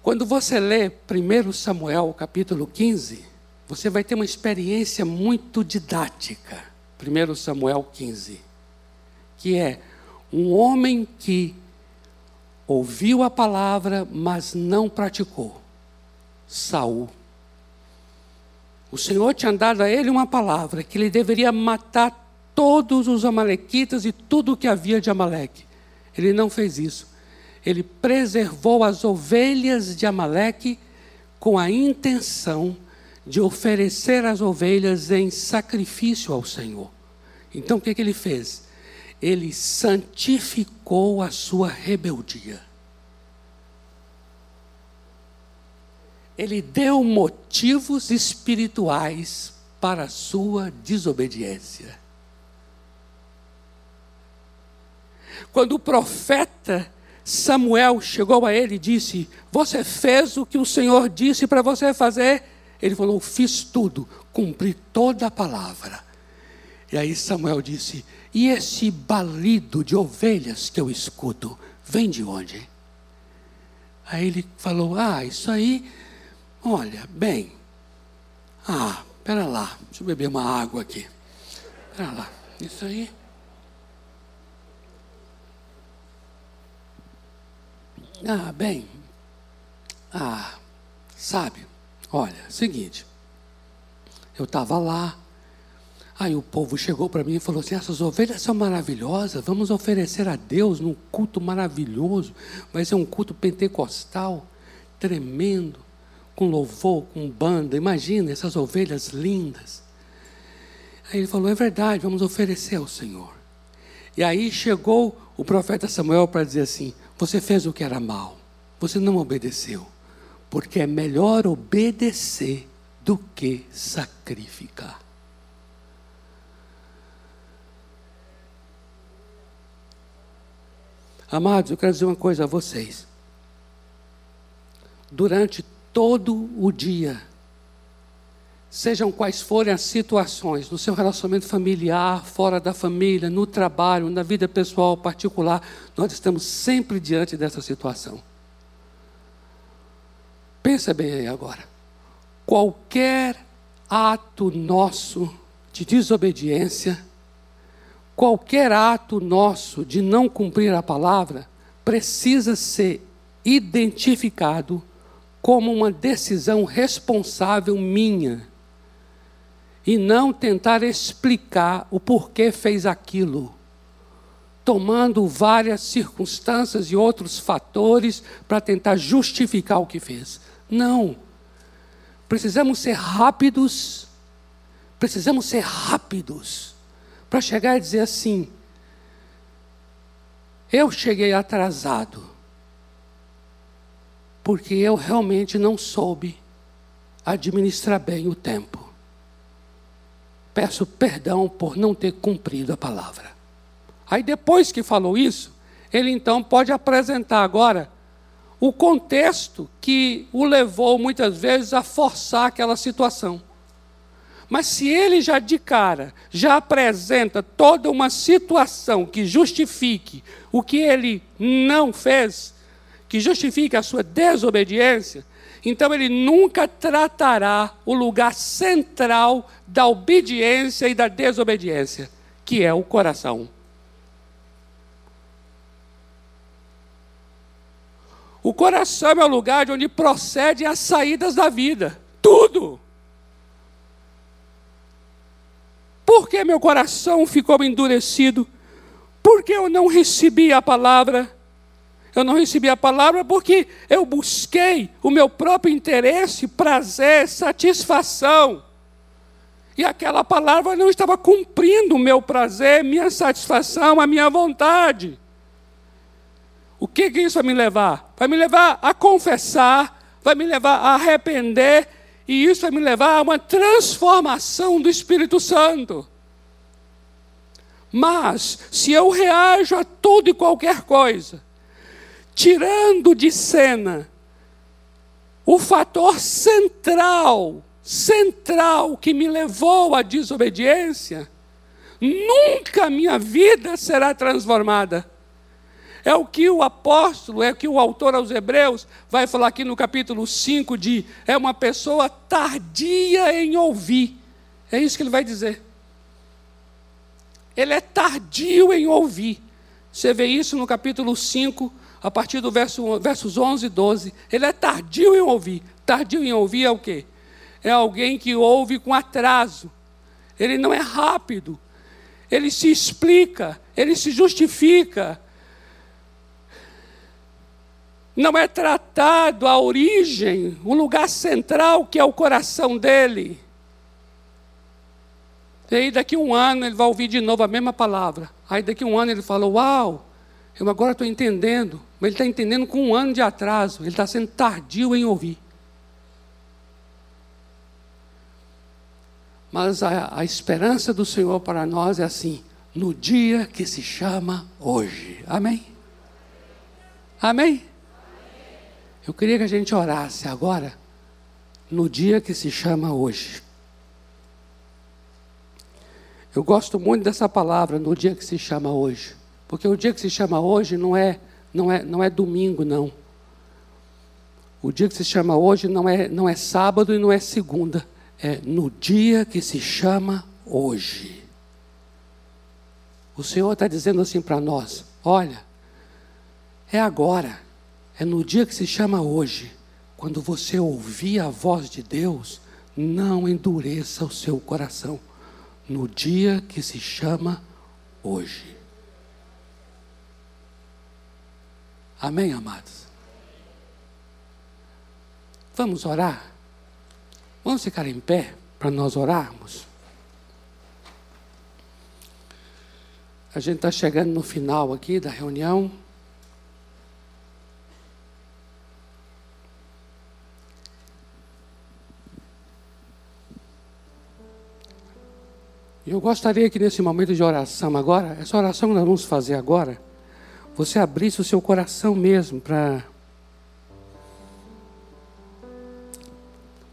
[SPEAKER 1] Quando você lê 1 Samuel capítulo 15, você vai ter uma experiência muito didática. 1 Samuel 15, que é um homem que ouviu a palavra, mas não praticou. Saul. O Senhor tinha dado a ele uma palavra, que ele deveria matar todos os amalequitas e tudo o que havia de Amaleque. Ele não fez isso. Ele preservou as ovelhas de Amaleque com a intenção de oferecer as ovelhas em sacrifício ao Senhor. Então o que, que ele fez? Ele santificou a sua rebeldia. ele deu motivos espirituais para a sua desobediência. Quando o profeta Samuel chegou a ele e disse: Você fez o que o Senhor disse para você fazer? Ele falou: Fiz tudo, cumpri toda a palavra. E aí Samuel disse: E esse balido de ovelhas que eu escuto, vem de onde? Aí ele falou: Ah, isso aí Olha, bem. Ah, pera lá. Deixa eu beber uma água aqui. Pera lá. Isso aí. Ah, bem. Ah, sabe? Olha, seguinte. Eu estava lá, Aí o povo chegou para mim e falou assim: essas ovelhas são maravilhosas, vamos oferecer a Deus num culto maravilhoso. Vai ser um culto pentecostal, tremendo, com louvor, com banda. Imagina essas ovelhas lindas. Aí ele falou: é verdade, vamos oferecer ao Senhor. E aí chegou o profeta Samuel para dizer assim: você fez o que era mal, você não obedeceu, porque é melhor obedecer do que sacrificar. Amados, eu quero dizer uma coisa a vocês. Durante todo o dia, sejam quais forem as situações, no seu relacionamento familiar, fora da família, no trabalho, na vida pessoal particular, nós estamos sempre diante dessa situação. Pensa bem aí agora. Qualquer ato nosso de desobediência, qualquer ato nosso de não cumprir a palavra precisa ser identificado como uma decisão responsável minha e não tentar explicar o porquê fez aquilo, tomando várias circunstâncias e outros fatores para tentar justificar o que fez. Não. Precisamos ser rápidos, precisamos ser rápidos para chegar e dizer assim: eu cheguei atrasado, porque eu realmente não soube administrar bem o tempo. Peço perdão por não ter cumprido a palavra. Aí depois que falou isso, ele então pode apresentar agora o contexto que o levou muitas vezes a forçar aquela situação. Mas se ele já de cara já apresenta toda uma situação que justifique o que ele não fez, que justifique a sua desobediência, então ele nunca tratará o lugar central da obediência e da desobediência, que é o coração. O coração é o lugar de onde procede as saídas da vida. Tudo. Por que meu coração ficou endurecido? Porque eu não recebi a palavra. Eu não recebi a palavra porque eu busquei o meu próprio interesse, prazer, satisfação. E aquela palavra não estava cumprindo o meu prazer, minha satisfação, a minha vontade. O que, que isso vai me levar? Vai me levar a confessar, vai me levar a arrepender e isso vai me levar a uma transformação do Espírito Santo. Mas, se eu reajo a tudo e qualquer coisa, tirando de cena o fator central, central que me levou à desobediência, nunca minha vida será transformada. É o que o apóstolo, é o que o autor aos Hebreus vai falar aqui no capítulo 5 de é uma pessoa tardia em ouvir. É isso que ele vai dizer. Ele é tardio em ouvir. Você vê isso no capítulo 5, a partir do verso, versos 11 e 12. Ele é tardio em ouvir. Tardio em ouvir é o quê? É alguém que ouve com atraso. Ele não é rápido. Ele se explica, ele se justifica, não é tratado a origem, o lugar central que é o coração dele. E aí daqui a um ano ele vai ouvir de novo a mesma palavra. Aí daqui a um ano ele fala, uau, eu agora estou entendendo. Mas ele está entendendo com um ano de atraso. Ele está sendo tardio em ouvir. Mas a, a esperança do Senhor para nós é assim, no dia que se chama hoje. Amém? Amém? Eu queria que a gente orasse agora, no dia que se chama hoje. Eu gosto muito dessa palavra, no dia que se chama hoje. Porque o dia que se chama hoje não é, não é, não é domingo, não. O dia que se chama hoje não é, não é sábado e não é segunda. É no dia que se chama hoje. O Senhor está dizendo assim para nós: olha, é agora. É no dia que se chama hoje, quando você ouvir a voz de Deus, não endureça o seu coração. no dia que se chama hoje. Amém, amados? Vamos orar? Vamos ficar em pé para nós orarmos? A gente está chegando no final aqui da reunião. Eu gostaria que nesse momento de oração agora, essa oração que nós vamos fazer agora, você abrisse o seu coração mesmo para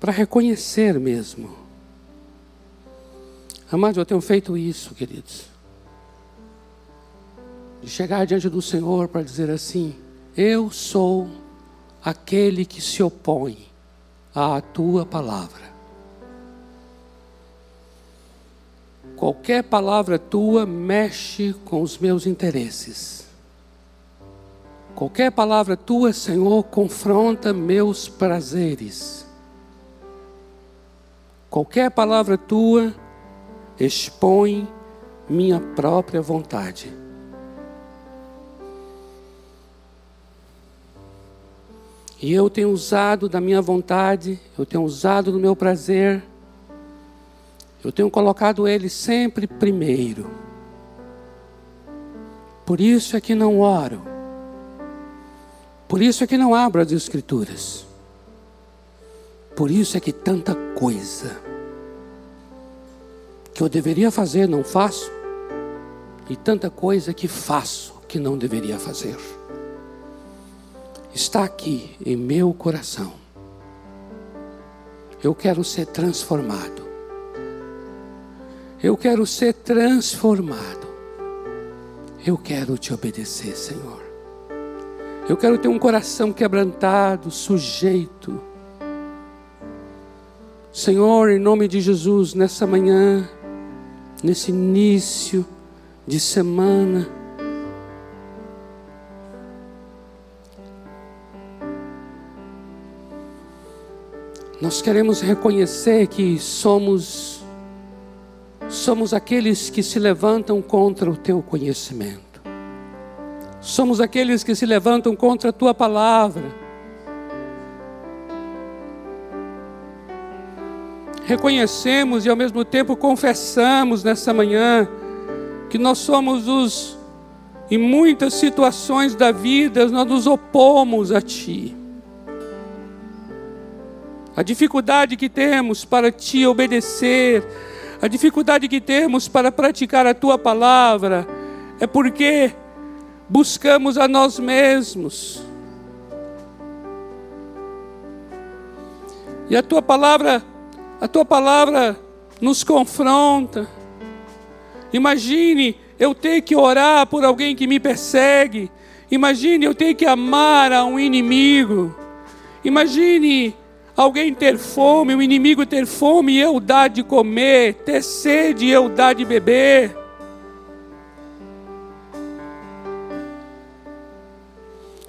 [SPEAKER 1] para reconhecer mesmo. Amados, eu tenho feito isso, queridos. De chegar diante do Senhor para dizer assim: Eu sou aquele que se opõe à tua palavra. Qualquer palavra tua mexe com os meus interesses. Qualquer palavra tua, Senhor, confronta meus prazeres. Qualquer palavra tua expõe minha própria vontade. E eu tenho usado da minha vontade, eu tenho usado do meu prazer eu tenho colocado Ele sempre primeiro. Por isso é que não oro. Por isso é que não abro as Escrituras. Por isso é que tanta coisa que eu deveria fazer não faço, e tanta coisa que faço que não deveria fazer. Está aqui em meu coração. Eu quero ser transformado. Eu quero ser transformado. Eu quero te obedecer, Senhor. Eu quero ter um coração quebrantado, sujeito. Senhor, em nome de Jesus, nessa manhã, nesse início de semana, nós queremos reconhecer que somos somos aqueles que se levantam contra o teu conhecimento. Somos aqueles que se levantam contra a tua palavra. Reconhecemos e ao mesmo tempo confessamos nessa manhã que nós somos os, em muitas situações da vida, nós nos opomos a Ti. A dificuldade que temos para Te obedecer, a dificuldade que temos para praticar a tua palavra é porque buscamos a nós mesmos. E a tua palavra, a tua palavra nos confronta. Imagine eu ter que orar por alguém que me persegue. Imagine eu ter que amar a um inimigo. Imagine Alguém ter fome, o inimigo ter fome e eu dar de comer, ter sede e eu dar de beber.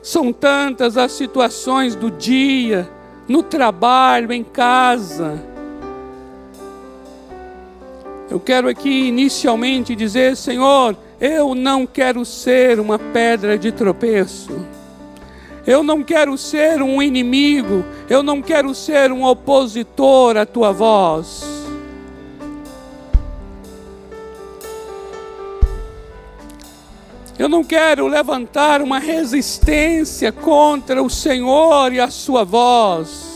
[SPEAKER 1] São tantas as situações do dia, no trabalho, em casa. Eu quero aqui inicialmente dizer, Senhor, eu não quero ser uma pedra de tropeço. Eu não quero ser um inimigo, eu não quero ser um opositor à tua voz. Eu não quero levantar uma resistência contra o Senhor e a sua voz.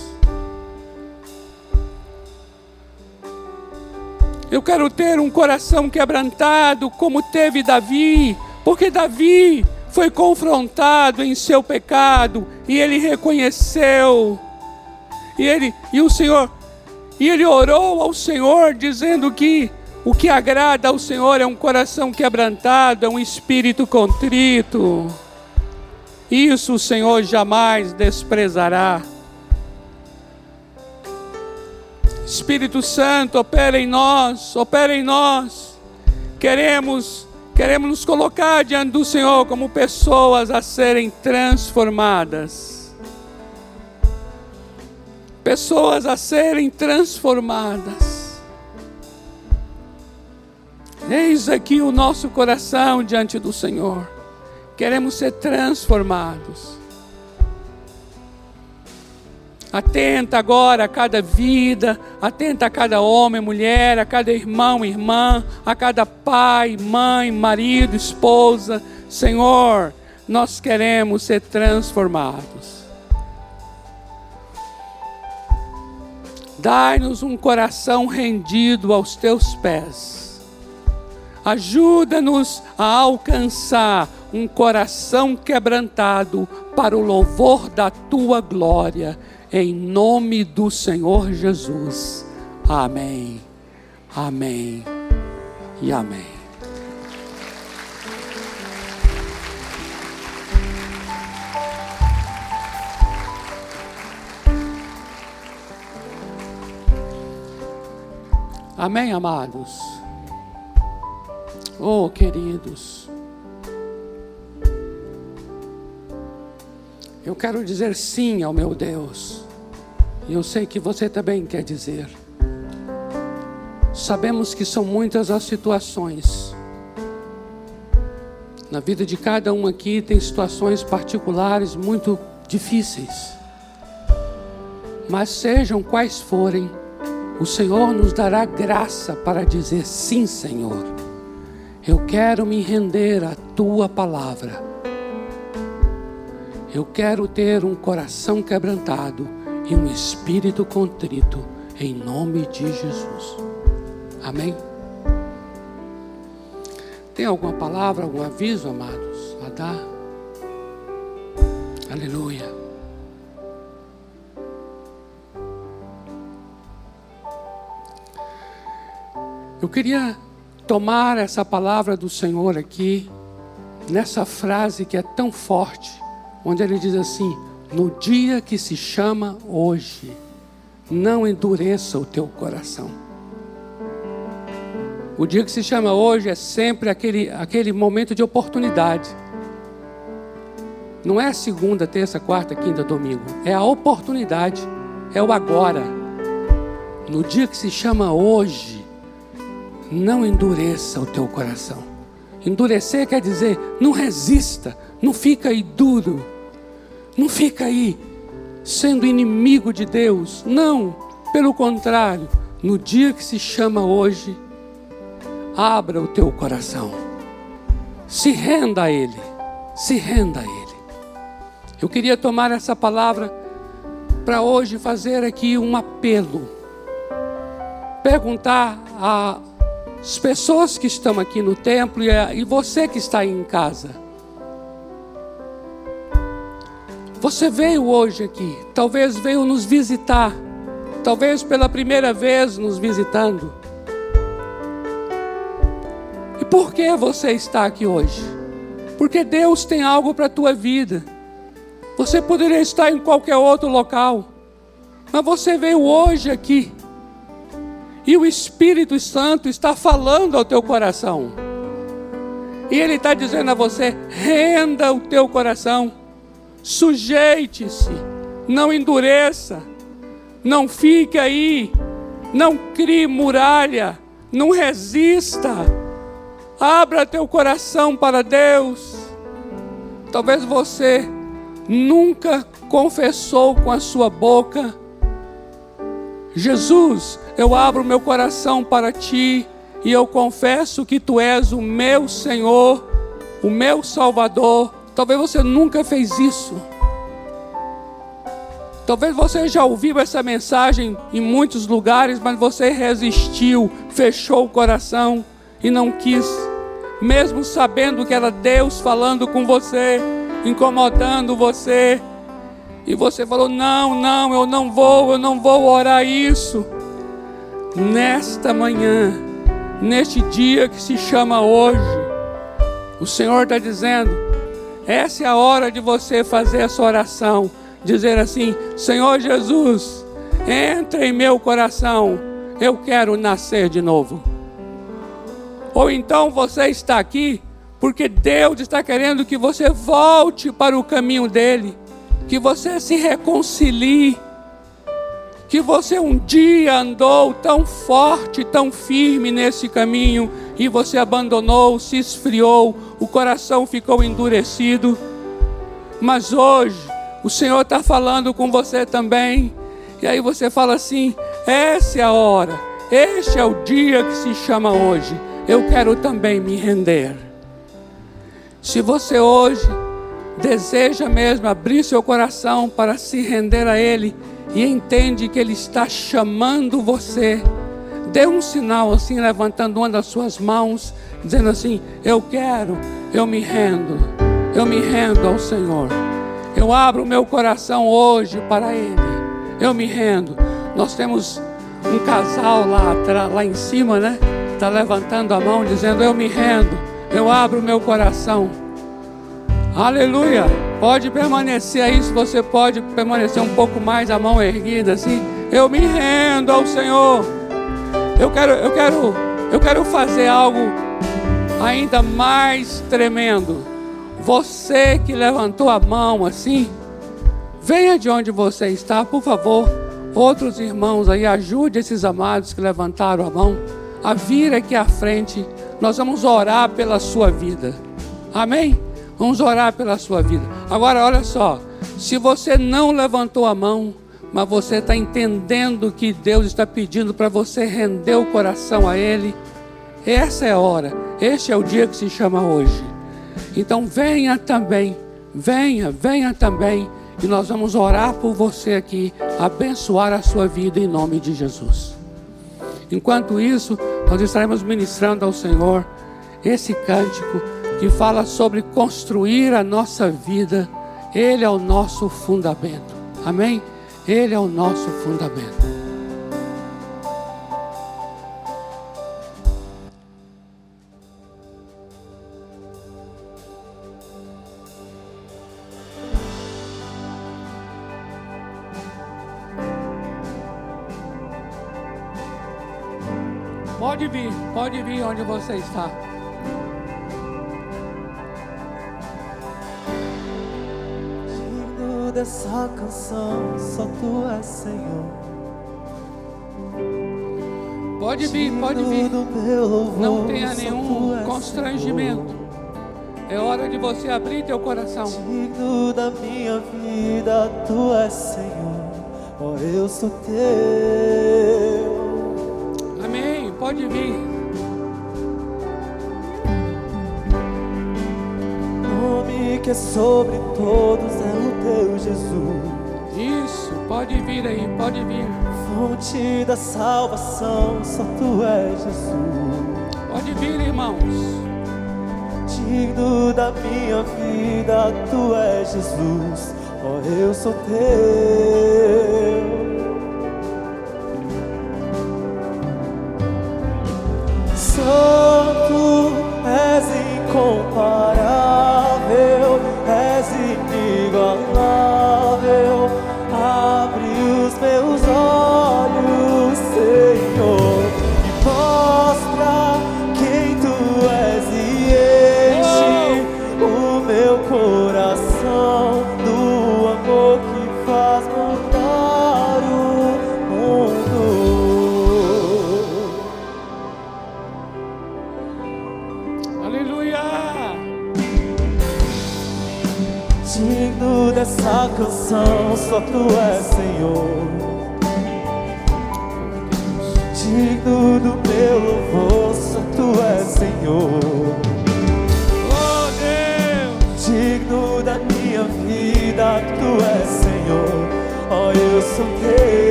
[SPEAKER 1] Eu quero ter um coração quebrantado como teve Davi, porque Davi foi confrontado em seu pecado e ele reconheceu. E ele e o Senhor e ele orou ao Senhor dizendo que o que agrada ao Senhor é um coração quebrantado, é um espírito contrito. Isso o Senhor jamais desprezará. Espírito Santo, opera em nós, opera em nós. Queremos Queremos nos colocar diante do Senhor como pessoas a serem transformadas. Pessoas a serem transformadas. Eis aqui o nosso coração diante do Senhor. Queremos ser transformados. Atenta agora a cada vida, atenta a cada homem, mulher, a cada irmão, irmã, a cada pai, mãe, marido, esposa. Senhor, nós queremos ser transformados. Dai-nos um coração rendido aos teus pés Ajuda-nos a alcançar um coração quebrantado para o louvor da tua glória, em nome do Senhor Jesus. Amém. Amém. E amém. Amém, amados. Oh, queridos, eu quero dizer sim ao meu Deus, e eu sei que você também quer dizer. Sabemos que são muitas as situações, na vida de cada um aqui tem situações particulares muito difíceis, mas sejam quais forem, o Senhor nos dará graça para dizer sim, Senhor. Eu quero me render à tua palavra. Eu quero ter um coração quebrantado e um espírito contrito, em nome de Jesus. Amém? Tem alguma palavra, algum aviso, amados, a dar? Aleluia. Eu queria tomar essa palavra do Senhor aqui, nessa frase que é tão forte, onde ele diz assim: No dia que se chama hoje, não endureça o teu coração. O dia que se chama hoje é sempre aquele, aquele momento de oportunidade. Não é segunda, terça, quarta, quinta, domingo. É a oportunidade. É o agora. No dia que se chama hoje, não endureça o teu coração. Endurecer quer dizer não resista, não fica aí duro, não fica aí sendo inimigo de Deus. Não, pelo contrário, no dia que se chama hoje, abra o teu coração, se renda a Ele, se renda a Ele. Eu queria tomar essa palavra para hoje fazer aqui um apelo, perguntar a as pessoas que estão aqui no templo e você que está aí em casa. Você veio hoje aqui, talvez veio nos visitar, talvez pela primeira vez nos visitando. E por que você está aqui hoje? Porque Deus tem algo para a tua vida. Você poderia estar em qualquer outro local, mas você veio hoje aqui e o Espírito Santo está falando ao teu coração. E Ele está dizendo a você: renda o teu coração, sujeite-se, não endureça, não fique aí, não crie muralha, não resista, abra teu coração para Deus. Talvez você nunca confessou com a sua boca Jesus, eu abro meu coração para ti e eu confesso que tu és o meu Senhor, o meu Salvador. Talvez você nunca fez isso. Talvez você já ouviu essa mensagem em muitos lugares, mas você resistiu, fechou o coração e não quis, mesmo sabendo que era Deus falando com você, incomodando você, e você falou: Não, não, eu não vou, eu não vou orar isso. Nesta manhã, neste dia que se chama hoje, o Senhor está dizendo: essa é a hora de você fazer essa oração. Dizer assim: Senhor Jesus, entra em meu coração, eu quero nascer de novo. Ou então você está aqui porque Deus está querendo que você volte para o caminho dele que você se reconcilie que você um dia andou tão forte, tão firme nesse caminho e você abandonou, se esfriou, o coração ficou endurecido. Mas hoje o Senhor está falando com você também. E aí você fala assim: essa é a hora, este é o dia que se chama hoje. Eu quero também me render. Se você hoje deseja mesmo abrir seu coração para se render a Ele e entende que Ele está chamando você Dê um sinal assim, levantando uma das suas mãos, dizendo assim: Eu quero, eu me rendo, eu me rendo ao Senhor. Eu abro meu coração hoje para Ele. Eu me rendo. Nós temos um casal lá, lá em cima, né? Está levantando a mão, dizendo: Eu me rendo, eu abro meu coração. Aleluia. Pode permanecer aí, se você pode permanecer um pouco mais, a mão erguida assim. Eu me rendo ao Senhor. Eu quero, eu quero, eu quero fazer algo ainda mais tremendo. Você que levantou a mão assim, venha de onde você está, por favor. Outros irmãos aí, ajude esses amados que levantaram a mão a vir aqui à frente. Nós vamos orar pela sua vida. Amém? Vamos orar pela sua vida. Agora, olha só. Se você não levantou a mão, mas você está entendendo que Deus está pedindo para você render o coração a Ele. Essa é a hora, este é o dia que se chama hoje. Então venha também, venha, venha também, e nós vamos orar por você aqui, abençoar a sua vida em nome de Jesus. Enquanto isso, nós estaremos ministrando ao Senhor esse cântico que fala sobre construir a nossa vida, Ele é o nosso fundamento. Amém? Ele é o nosso fundamento. Pode vir, pode vir onde você está.
[SPEAKER 2] Dessa canção, só tu és Senhor.
[SPEAKER 1] Pode vir, pode vir. Não tenha nenhum constrangimento. É hora de você abrir teu coração.
[SPEAKER 2] Digno da minha vida, tu és Senhor. Oh, eu sou teu.
[SPEAKER 1] Amém. Pode vir.
[SPEAKER 2] Nome que é sobre todos teu Jesus.
[SPEAKER 1] Isso, pode vir aí, pode vir.
[SPEAKER 2] Fonte da salvação, só tu és Jesus.
[SPEAKER 1] Pode vir, irmãos.
[SPEAKER 2] Digno da minha vida, tu és Jesus. Oh, eu sou teu. Só tu és Senhor. Digno do meu louvor,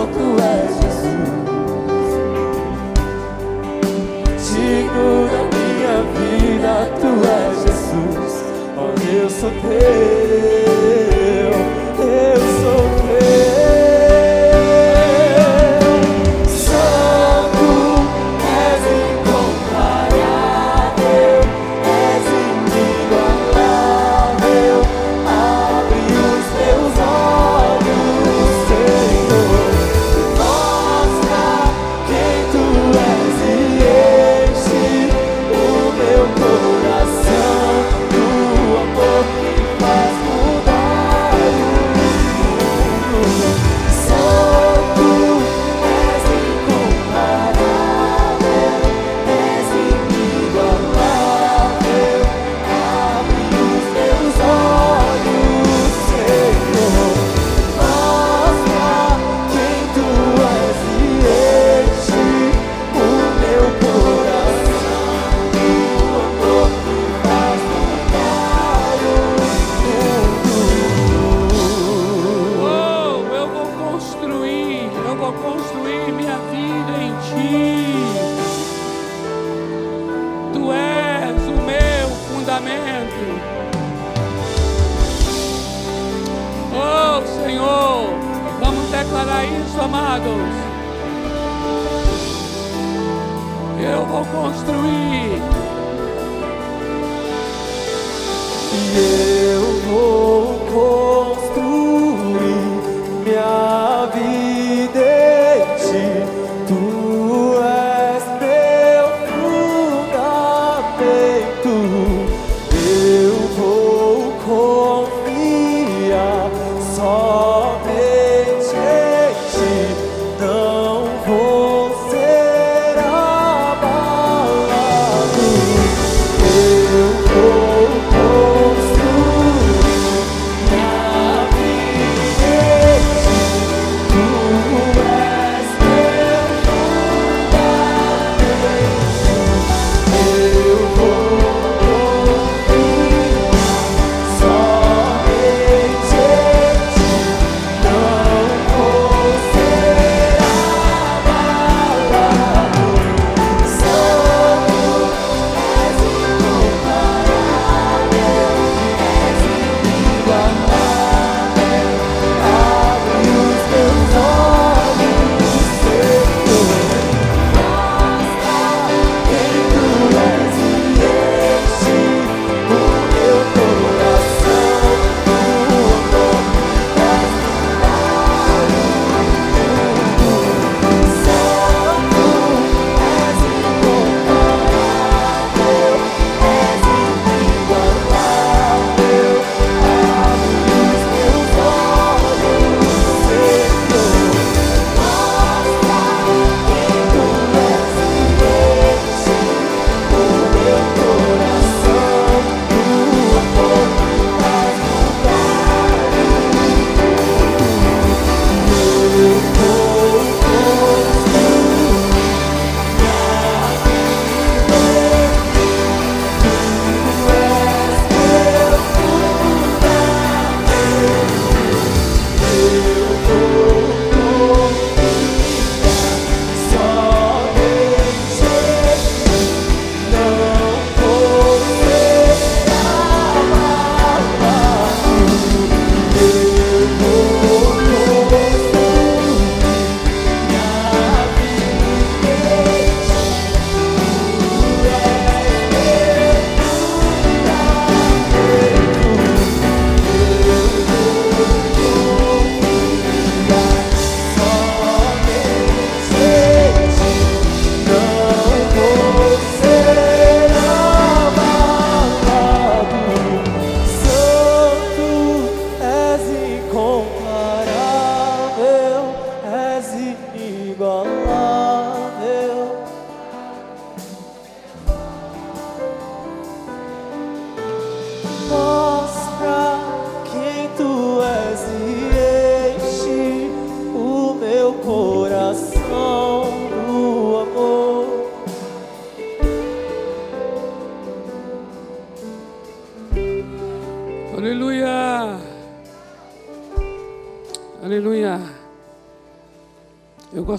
[SPEAKER 2] só tu és Jesus. Da minha vida, tu és Jesus. Oh, eu sou teu,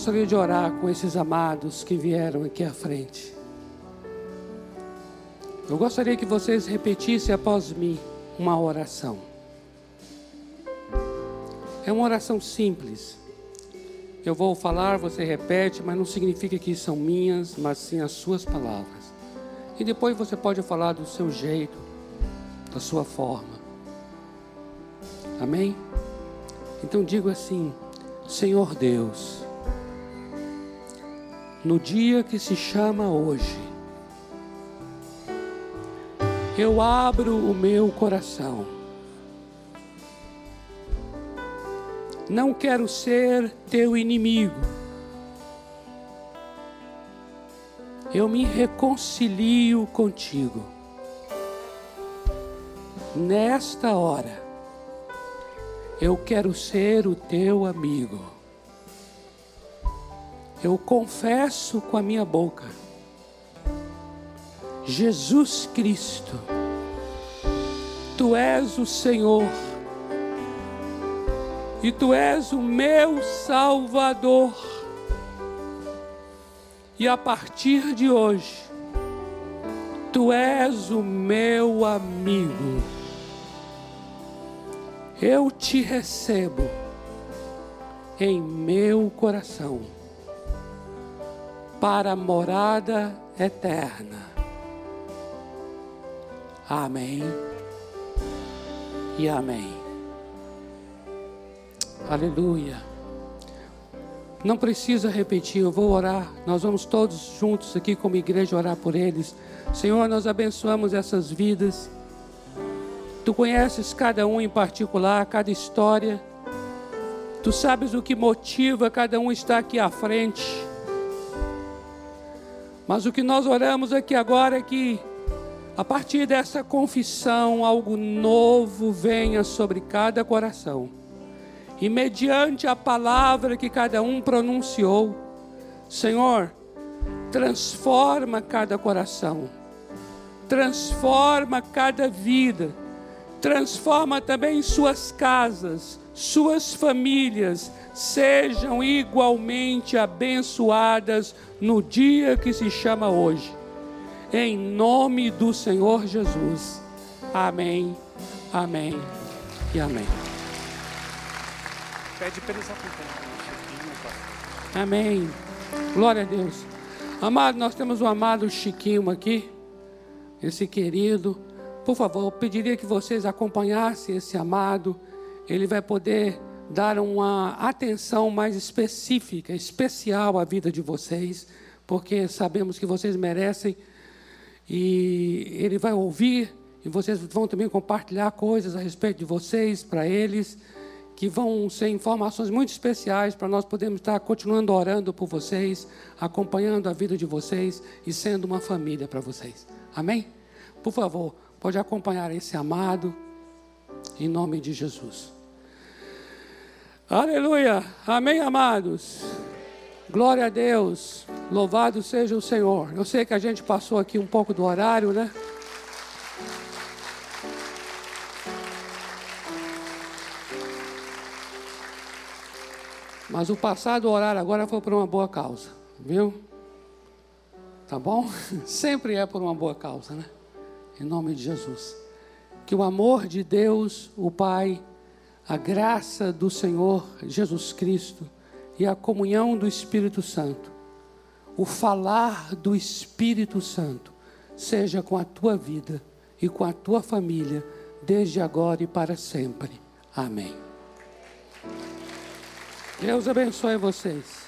[SPEAKER 1] gostaria de orar com esses amados que vieram aqui à frente. Eu gostaria que vocês repetissem após mim uma oração. É uma oração simples. Eu vou falar, você repete, mas não significa que são minhas, mas sim as suas palavras. E depois você pode falar do seu jeito, da sua forma. Amém? Então digo assim: Senhor Deus, no dia que se chama hoje, eu abro o meu coração. Não quero ser teu inimigo. Eu me reconcilio contigo. Nesta hora, eu quero ser o teu amigo. Eu confesso com a minha boca, Jesus Cristo, tu és o Senhor, e tu és o meu Salvador. E a partir de hoje, Tu és o meu amigo. Eu te recebo em meu coração para a morada eterna. Amém e amém. Aleluia. Não precisa repetir, eu vou orar. Nós vamos todos juntos aqui como igreja orar por eles. Senhor, nós abençoamos essas vidas. Tu conheces cada um em particular, cada história. Tu sabes o que motiva cada um estar aqui à frente. Mas o que nós oramos aqui agora é que, a partir dessa confissão, algo novo venha sobre cada coração. E mediante a palavra que cada um pronunciou, Senhor, transforma cada coração, transforma cada vida transforma também suas casas, suas famílias, sejam igualmente abençoadas no dia que se chama hoje. Em nome do Senhor Jesus. Amém, amém e amém. Pede para eles Amém. Glória a Deus. Amado, nós temos o amado Chiquinho aqui, esse querido. Por favor, eu pediria que vocês acompanhassem esse amado. Ele vai poder dar uma atenção mais específica, especial à vida de vocês, porque sabemos que vocês merecem. E ele vai ouvir e vocês vão também compartilhar coisas a respeito de vocês para eles, que vão ser informações muito especiais para nós podermos estar continuando orando por vocês, acompanhando a vida de vocês e sendo uma família para vocês. Amém? Por favor, Pode acompanhar esse amado, em nome de Jesus. Aleluia. Amém, amados. Glória a Deus. Louvado seja o Senhor. Eu sei que a gente passou aqui um pouco do horário, né? Mas o passado horário agora foi por uma boa causa, viu? Tá bom? Sempre é por uma boa causa, né? em nome de Jesus. Que o amor de Deus, o Pai, a graça do Senhor Jesus Cristo e a comunhão do Espírito Santo, o falar do Espírito Santo, seja com a tua vida e com a tua família, desde agora e para sempre. Amém. Deus abençoe vocês.